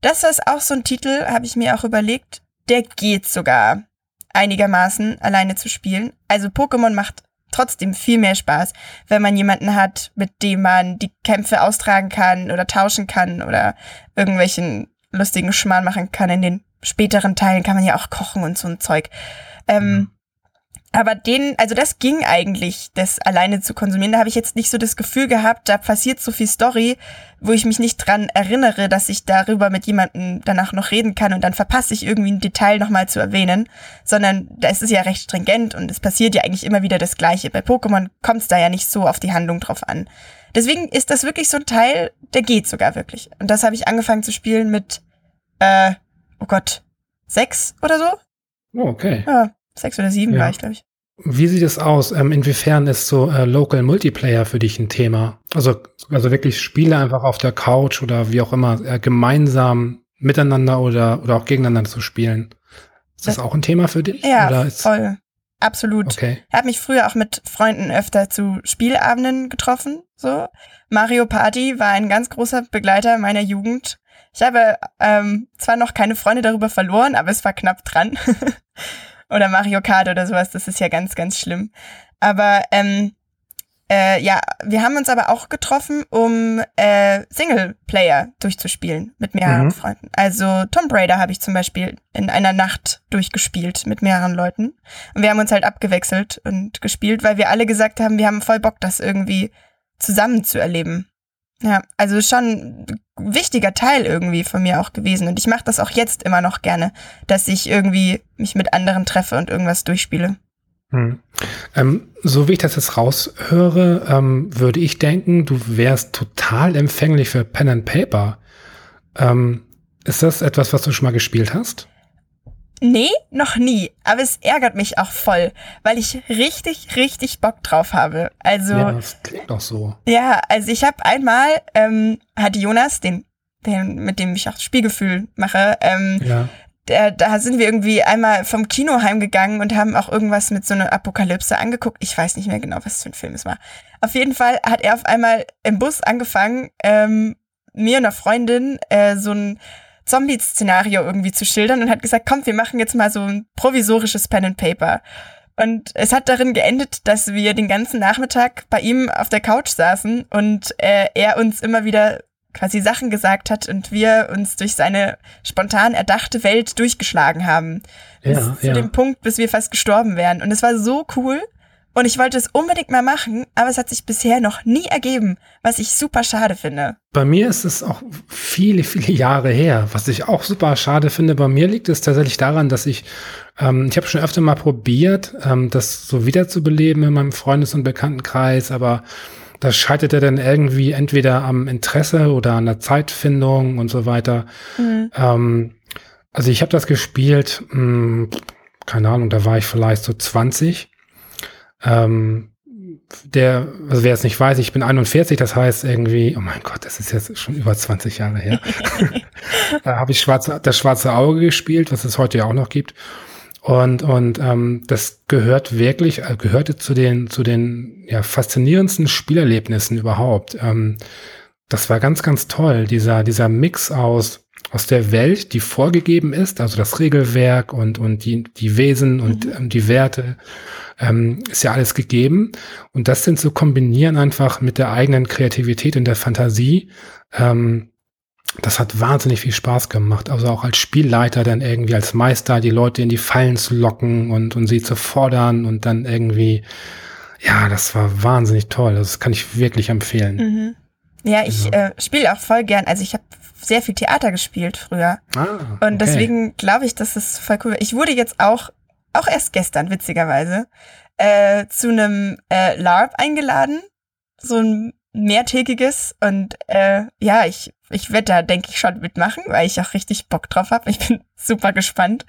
Das ist auch so ein Titel, habe ich mir auch überlegt. Der geht sogar einigermaßen alleine zu spielen. Also Pokémon macht trotzdem viel mehr Spaß, wenn man jemanden hat, mit dem man die Kämpfe austragen kann oder tauschen kann oder irgendwelchen lustigen Schmarrn machen kann. In den späteren Teilen kann man ja auch kochen und so ein Zeug. Ähm, mhm. Aber den, also das ging eigentlich, das alleine zu konsumieren. Da habe ich jetzt nicht so das Gefühl gehabt, da passiert so viel Story, wo ich mich nicht dran erinnere, dass ich darüber mit jemandem danach noch reden kann und dann verpasse ich irgendwie ein Detail nochmal zu erwähnen, sondern da ist es ja recht stringent und es passiert ja eigentlich immer wieder das Gleiche. Bei Pokémon kommt es da ja nicht so auf die Handlung drauf an. Deswegen ist das wirklich so ein Teil, der geht sogar wirklich. Und das habe ich angefangen zu spielen mit, äh, oh Gott, sechs oder so. Oh, okay. Ja, Sechs oder sieben ja. war ich, glaube ich. Wie sieht es aus? Ähm, inwiefern ist so äh, Local Multiplayer für dich ein Thema? Also, also wirklich Spiele einfach auf der Couch oder wie auch immer, äh, gemeinsam miteinander oder, oder auch gegeneinander zu spielen. Ist das, das auch ein Thema für dich? Ja, voll. Absolut. Okay. Ich habe mich früher auch mit Freunden öfter zu Spielabenden getroffen. So Mario Party war ein ganz großer Begleiter meiner Jugend. Ich habe ähm, zwar noch keine Freunde darüber verloren, aber es war knapp dran. oder Mario Kart oder sowas. Das ist ja ganz, ganz schlimm. Aber ähm, äh, ja, wir haben uns aber auch getroffen, um äh, Singleplayer durchzuspielen mit mehreren mhm. Freunden. Also Tomb Raider habe ich zum Beispiel in einer Nacht durchgespielt mit mehreren Leuten. Und wir haben uns halt abgewechselt und gespielt, weil wir alle gesagt haben, wir haben voll Bock, das irgendwie zusammen zu erleben. Ja, also schon ein wichtiger Teil irgendwie von mir auch gewesen. Und ich mache das auch jetzt immer noch gerne, dass ich irgendwie mich mit anderen treffe und irgendwas durchspiele. Hm. Ähm, so wie ich das jetzt raushöre, ähm, würde ich denken, du wärst total empfänglich für Pen and Paper. Ähm, ist das etwas, was du schon mal gespielt hast? Nee, noch nie. Aber es ärgert mich auch voll, weil ich richtig, richtig Bock drauf habe. Also. Ja, das klingt doch so. Ja, also ich habe einmal, ähm, hat Jonas, den, den, mit dem ich auch Spielgefühl mache, ähm, ja der, da sind wir irgendwie einmal vom Kino heimgegangen und haben auch irgendwas mit so einer Apokalypse angeguckt. Ich weiß nicht mehr genau, was für ein Film es war. Auf jeden Fall hat er auf einmal im Bus angefangen, ähm, mir und einer Freundin äh, so ein Zombie-Szenario irgendwie zu schildern und hat gesagt, komm, wir machen jetzt mal so ein provisorisches Pen and Paper. Und es hat darin geendet, dass wir den ganzen Nachmittag bei ihm auf der Couch saßen und äh, er uns immer wieder quasi Sachen gesagt hat und wir uns durch seine spontan erdachte Welt durchgeschlagen haben. Bis ja, zu ja. dem Punkt, bis wir fast gestorben wären. Und es war so cool. Und ich wollte es unbedingt mal machen, aber es hat sich bisher noch nie ergeben, was ich super schade finde. Bei mir ist es auch viele, viele Jahre her, was ich auch super schade finde. Bei mir liegt es tatsächlich daran, dass ich, ähm, ich habe schon öfter mal probiert, ähm, das so wiederzubeleben in meinem Freundes- und Bekanntenkreis, aber das scheiterte dann irgendwie entweder am Interesse oder an der Zeitfindung und so weiter. Mhm. Ähm, also ich habe das gespielt, mh, hm, keine Ahnung, da war ich vielleicht so 20. Ähm, der, also wer es nicht weiß, ich bin 41, das heißt irgendwie, oh mein Gott, das ist jetzt schon über 20 Jahre her. da habe ich schwarze, das schwarze Auge gespielt, was es heute ja auch noch gibt. Und, und ähm, das gehört wirklich, äh, gehörte zu den, zu den ja, faszinierendsten Spielerlebnissen überhaupt. Ähm, das war ganz, ganz toll, dieser, dieser Mix aus, aus der Welt, die vorgegeben ist, also das Regelwerk und, und die, die Wesen und mhm. ähm, die Werte, ähm, ist ja alles gegeben. Und das sind zu kombinieren einfach mit der eigenen Kreativität und der Fantasie. Ähm, das hat wahnsinnig viel Spaß gemacht. Also auch als Spielleiter dann irgendwie als Meister die Leute in die Fallen zu locken und, und sie zu fordern und dann irgendwie, ja, das war wahnsinnig toll. Das kann ich wirklich empfehlen. Mhm. Ja, ich ja. äh, spiele auch voll gern. Also ich habe sehr viel Theater gespielt früher. Ah, okay. Und deswegen glaube ich, dass es voll cool. Ich wurde jetzt auch, auch erst gestern, witzigerweise, äh, zu einem äh, LARP eingeladen. So ein mehrtägiges und äh, ja, ich, ich werde da, denke ich, schon mitmachen, weil ich auch richtig Bock drauf habe. Ich bin super gespannt.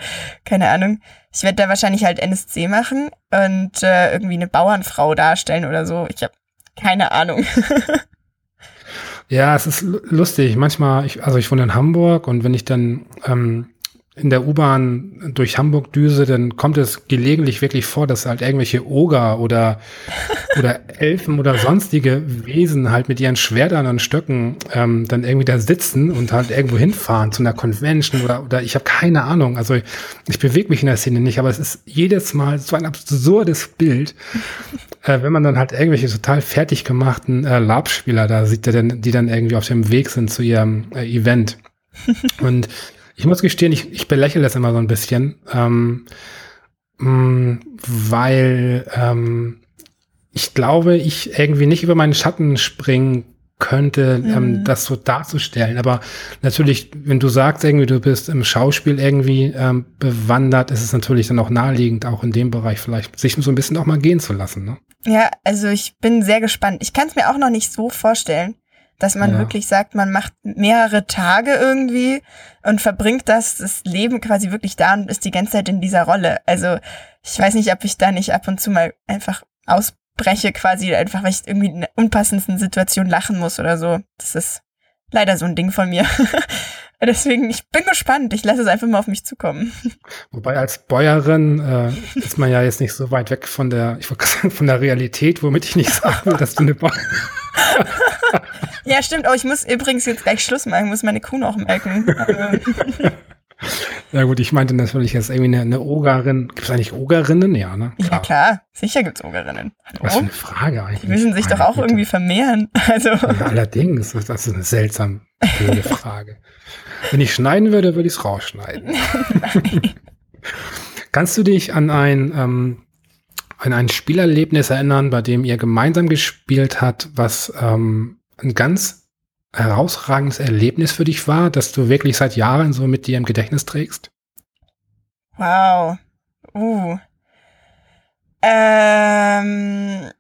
Keine Ahnung. Ich werde da wahrscheinlich halt NSC machen und äh, irgendwie eine Bauernfrau darstellen oder so. Ich habe keine Ahnung. ja, es ist lustig. Manchmal, ich, also ich wohne in Hamburg und wenn ich dann ähm, in der U-Bahn durch Hamburg düse, dann kommt es gelegentlich wirklich vor, dass halt irgendwelche Oger oder, oder Elfen oder sonstige Wesen halt mit ihren Schwertern und Stöcken ähm, dann irgendwie da sitzen und halt irgendwo hinfahren zu einer Convention oder, oder ich habe keine Ahnung. Also ich, ich bewege mich in der Szene nicht, aber es ist jedes Mal so ein absurdes Bild, äh, wenn man dann halt irgendwelche total fertig gemachten äh, Lab-Spieler da sieht, die dann, die dann irgendwie auf dem Weg sind zu ihrem äh, Event. Und ich muss gestehen, ich, ich belächle das immer so ein bisschen, ähm, mh, mm, weil ähm, ich glaube, ich irgendwie nicht über meinen Schatten springen könnte, ähm, mhm. das so darzustellen. Aber natürlich, wenn du sagst, irgendwie, du bist im Schauspiel irgendwie ähm, bewandert, ist es natürlich dann auch naheliegend, auch in dem Bereich vielleicht sich so ein bisschen auch mal gehen zu lassen. Ne? Ja, also ich bin sehr gespannt. Ich kann es mir auch noch nicht so vorstellen dass man ja. wirklich sagt, man macht mehrere Tage irgendwie und verbringt das, das Leben quasi wirklich da und ist die ganze Zeit in dieser Rolle. Also ich weiß nicht, ob ich da nicht ab und zu mal einfach ausbreche, quasi einfach, weil ich irgendwie in einer unpassenden Situation lachen muss oder so. Das ist leider so ein Ding von mir. Deswegen, ich bin gespannt. Ich lasse es einfach mal auf mich zukommen. Wobei als Bäuerin äh, ist man ja jetzt nicht so weit weg von der, ich wollte sagen, von der Realität, womit ich nicht sagen will, dass du eine Bäuerin Ja, stimmt. Oh, ich muss übrigens jetzt gleich Schluss machen. Ich muss meine Kuh noch melken. ja gut, ich meinte natürlich jetzt irgendwie eine, eine Ogerin. Gibt es eigentlich Ogerinnen? Ja, ne? Klar. Ja, klar. Sicher gibt es Ogerinnen. Hallo? Was für eine Frage eigentlich. Die müssen sich doch auch Güte. irgendwie vermehren. Also. Ja, allerdings, das ist eine seltsam blöde Frage. Wenn ich schneiden würde, würde ich es rausschneiden. Kannst du dich an ein, ähm, an ein Spielerlebnis erinnern, bei dem ihr gemeinsam gespielt habt, was ähm, ein ganz herausragendes Erlebnis für dich war, das du wirklich seit Jahren so mit dir im Gedächtnis trägst? Wow. Uh. Ähm,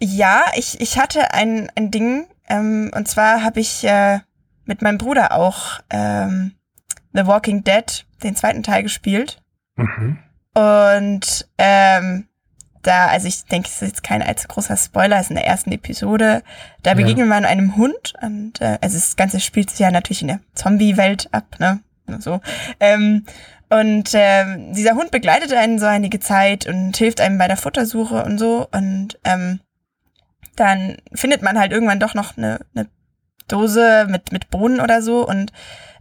ja, ich, ich hatte ein, ein Ding, ähm, und zwar habe ich äh, mit meinem Bruder auch ähm, The Walking Dead, den zweiten Teil gespielt. Mhm. Und ähm, da, also ich denke, es ist jetzt kein allzu großer Spoiler, es ist in der ersten Episode. Da begegnen ja. wir einem Hund und äh, also das Ganze spielt sich ja natürlich in der Zombie-Welt ab, ne? So. Ähm, und äh, dieser Hund begleitet einen so einige Zeit und hilft einem bei der Futtersuche und so. Und ähm, dann findet man halt irgendwann doch noch eine, eine Dose mit, mit Bohnen oder so und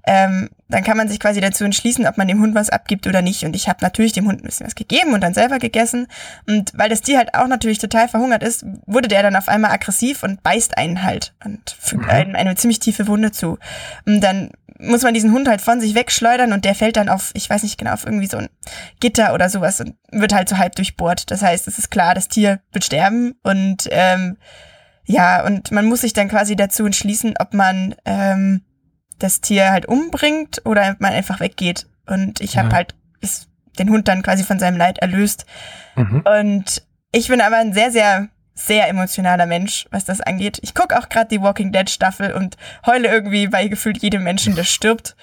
ähm, dann kann man sich quasi dazu entschließen, ob man dem Hund was abgibt oder nicht. Und ich habe natürlich dem Hund ein bisschen was gegeben und dann selber gegessen. Und weil das Tier halt auch natürlich total verhungert ist, wurde der dann auf einmal aggressiv und beißt einen halt und fügt mhm. einem eine ziemlich tiefe Wunde zu. Und dann muss man diesen Hund halt von sich wegschleudern und der fällt dann auf, ich weiß nicht genau, auf irgendwie so ein Gitter oder sowas und wird halt so halb durchbohrt. Das heißt, es ist klar, das Tier wird sterben und ähm, ja, und man muss sich dann quasi dazu entschließen, ob man ähm, das Tier halt umbringt oder man einfach weggeht. Und ich habe ja. halt den Hund dann quasi von seinem Leid erlöst. Mhm. Und ich bin aber ein sehr, sehr, sehr emotionaler Mensch, was das angeht. Ich gucke auch gerade die Walking Dead Staffel und heule irgendwie bei gefühlt jedem Menschen, der stirbt.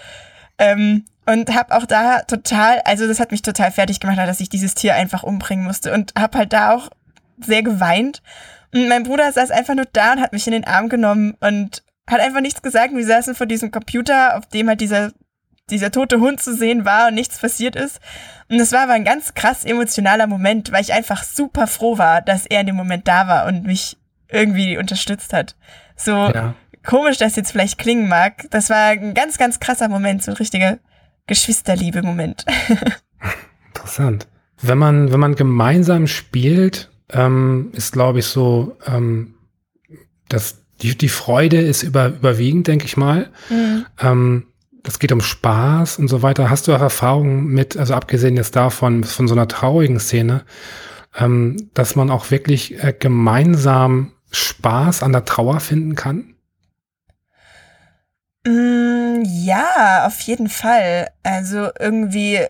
Ähm, und habe auch da total, also das hat mich total fertig gemacht, dass ich dieses Tier einfach umbringen musste und habe halt da auch sehr geweint. Und mein Bruder saß einfach nur da und hat mich in den Arm genommen und hat einfach nichts gesagt. Wir saßen vor diesem Computer, auf dem halt dieser, dieser tote Hund zu sehen war und nichts passiert ist. Und es war aber ein ganz krass emotionaler Moment, weil ich einfach super froh war, dass er in dem Moment da war und mich irgendwie unterstützt hat. So ja. komisch das jetzt vielleicht klingen mag. Das war ein ganz, ganz krasser Moment, so ein richtiger Geschwisterliebe-Moment. Interessant. Wenn man, wenn man gemeinsam spielt, ähm, ist, glaube ich, so, ähm, dass die, die Freude ist über, überwiegend, denke ich mal. Mhm. Ähm, es geht um Spaß und so weiter. Hast du auch Erfahrungen mit, also abgesehen jetzt davon, von so einer traurigen Szene, ähm, dass man auch wirklich äh, gemeinsam Spaß an der Trauer finden kann? Mm, ja, auf jeden Fall. Also irgendwie,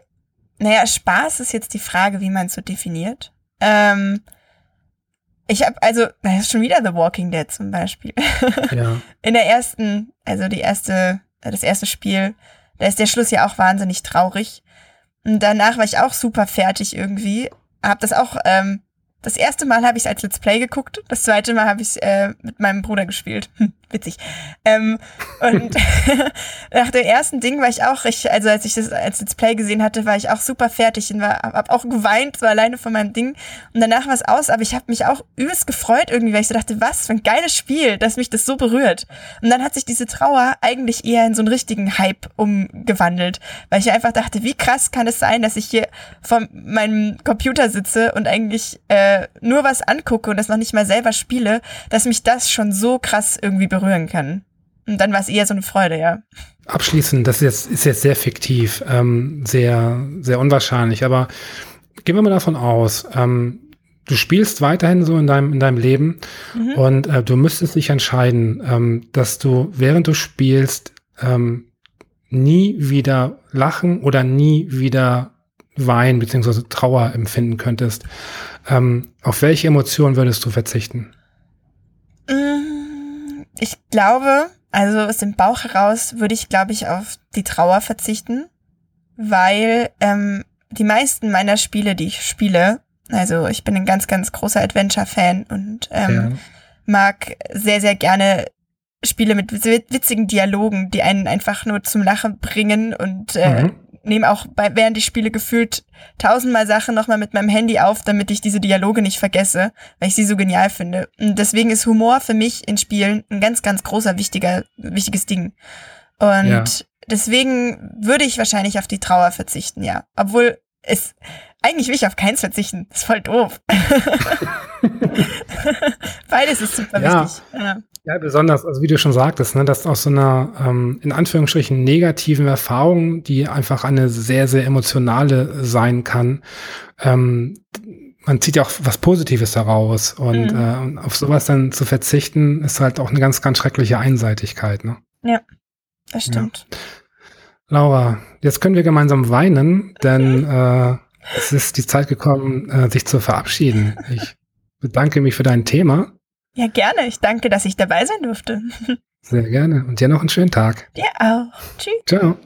naja, Spaß ist jetzt die Frage, wie man es so definiert. Ähm, ich habe also, das ist schon wieder The Walking Dead zum Beispiel. Ja. In der ersten, also die erste, das erste Spiel, da ist der Schluss ja auch wahnsinnig traurig. Und danach war ich auch super fertig irgendwie. Hab das auch ähm, das erste Mal habe ich es als Let's Play geguckt, das zweite Mal habe ich äh, mit meinem Bruder gespielt. Witzig. Ähm, und nach dem ersten Ding war ich auch, ich, also als ich das als Let's Play gesehen hatte, war ich auch super fertig und war, hab auch geweint, so alleine von meinem Ding. Und danach war es aus, aber ich habe mich auch übelst gefreut irgendwie, weil ich so dachte, was für ein geiles Spiel, dass mich das so berührt. Und dann hat sich diese Trauer eigentlich eher in so einen richtigen Hype umgewandelt, weil ich einfach dachte, wie krass kann es sein, dass ich hier vor meinem Computer sitze und eigentlich äh, nur was angucke und das noch nicht mal selber spiele, dass mich das schon so krass irgendwie berühren kann. Und dann war es eher so eine Freude, ja. Abschließend, das ist jetzt, ist jetzt sehr fiktiv, ähm, sehr, sehr unwahrscheinlich, aber gehen wir mal davon aus, ähm, du spielst weiterhin so in deinem, in deinem Leben mhm. und äh, du müsstest dich entscheiden, ähm, dass du, während du spielst, ähm, nie wieder lachen oder nie wieder Wein bzw. Trauer empfinden könntest. Ähm, auf welche Emotionen würdest du verzichten? Mm, ich glaube, also aus dem Bauch heraus würde ich, glaube ich, auf die Trauer verzichten, weil ähm, die meisten meiner Spiele, die ich spiele, also ich bin ein ganz, ganz großer Adventure-Fan und ähm, ja. mag sehr, sehr gerne Spiele mit witzigen Dialogen, die einen einfach nur zum Lachen bringen und äh, mhm. Nehme auch bei, während ich spiele gefühlt tausendmal Sachen nochmal mit meinem Handy auf, damit ich diese Dialoge nicht vergesse, weil ich sie so genial finde. Und deswegen ist Humor für mich in Spielen ein ganz, ganz großer, wichtiger, wichtiges Ding. Und ja. deswegen würde ich wahrscheinlich auf die Trauer verzichten, ja. Obwohl es eigentlich will ich auf keins verzichten. Das ist voll doof. Beides ist super ja. wichtig. Ja. Ja. besonders, also wie du schon sagtest, ne, dass aus so einer ähm, in Anführungsstrichen negativen Erfahrung, die einfach eine sehr, sehr emotionale sein kann, ähm, man zieht ja auch was Positives daraus und mhm. äh, auf sowas dann zu verzichten, ist halt auch eine ganz, ganz schreckliche Einseitigkeit. Ne? Ja, das stimmt. Ja. Laura, jetzt können wir gemeinsam weinen, denn äh, es ist die Zeit gekommen, äh, sich zu verabschieden. Ich bedanke mich für dein Thema. Ja, gerne. Ich danke, dass ich dabei sein durfte. Sehr gerne. Und dir noch einen schönen Tag. Dir auch. Tschüss. Ciao.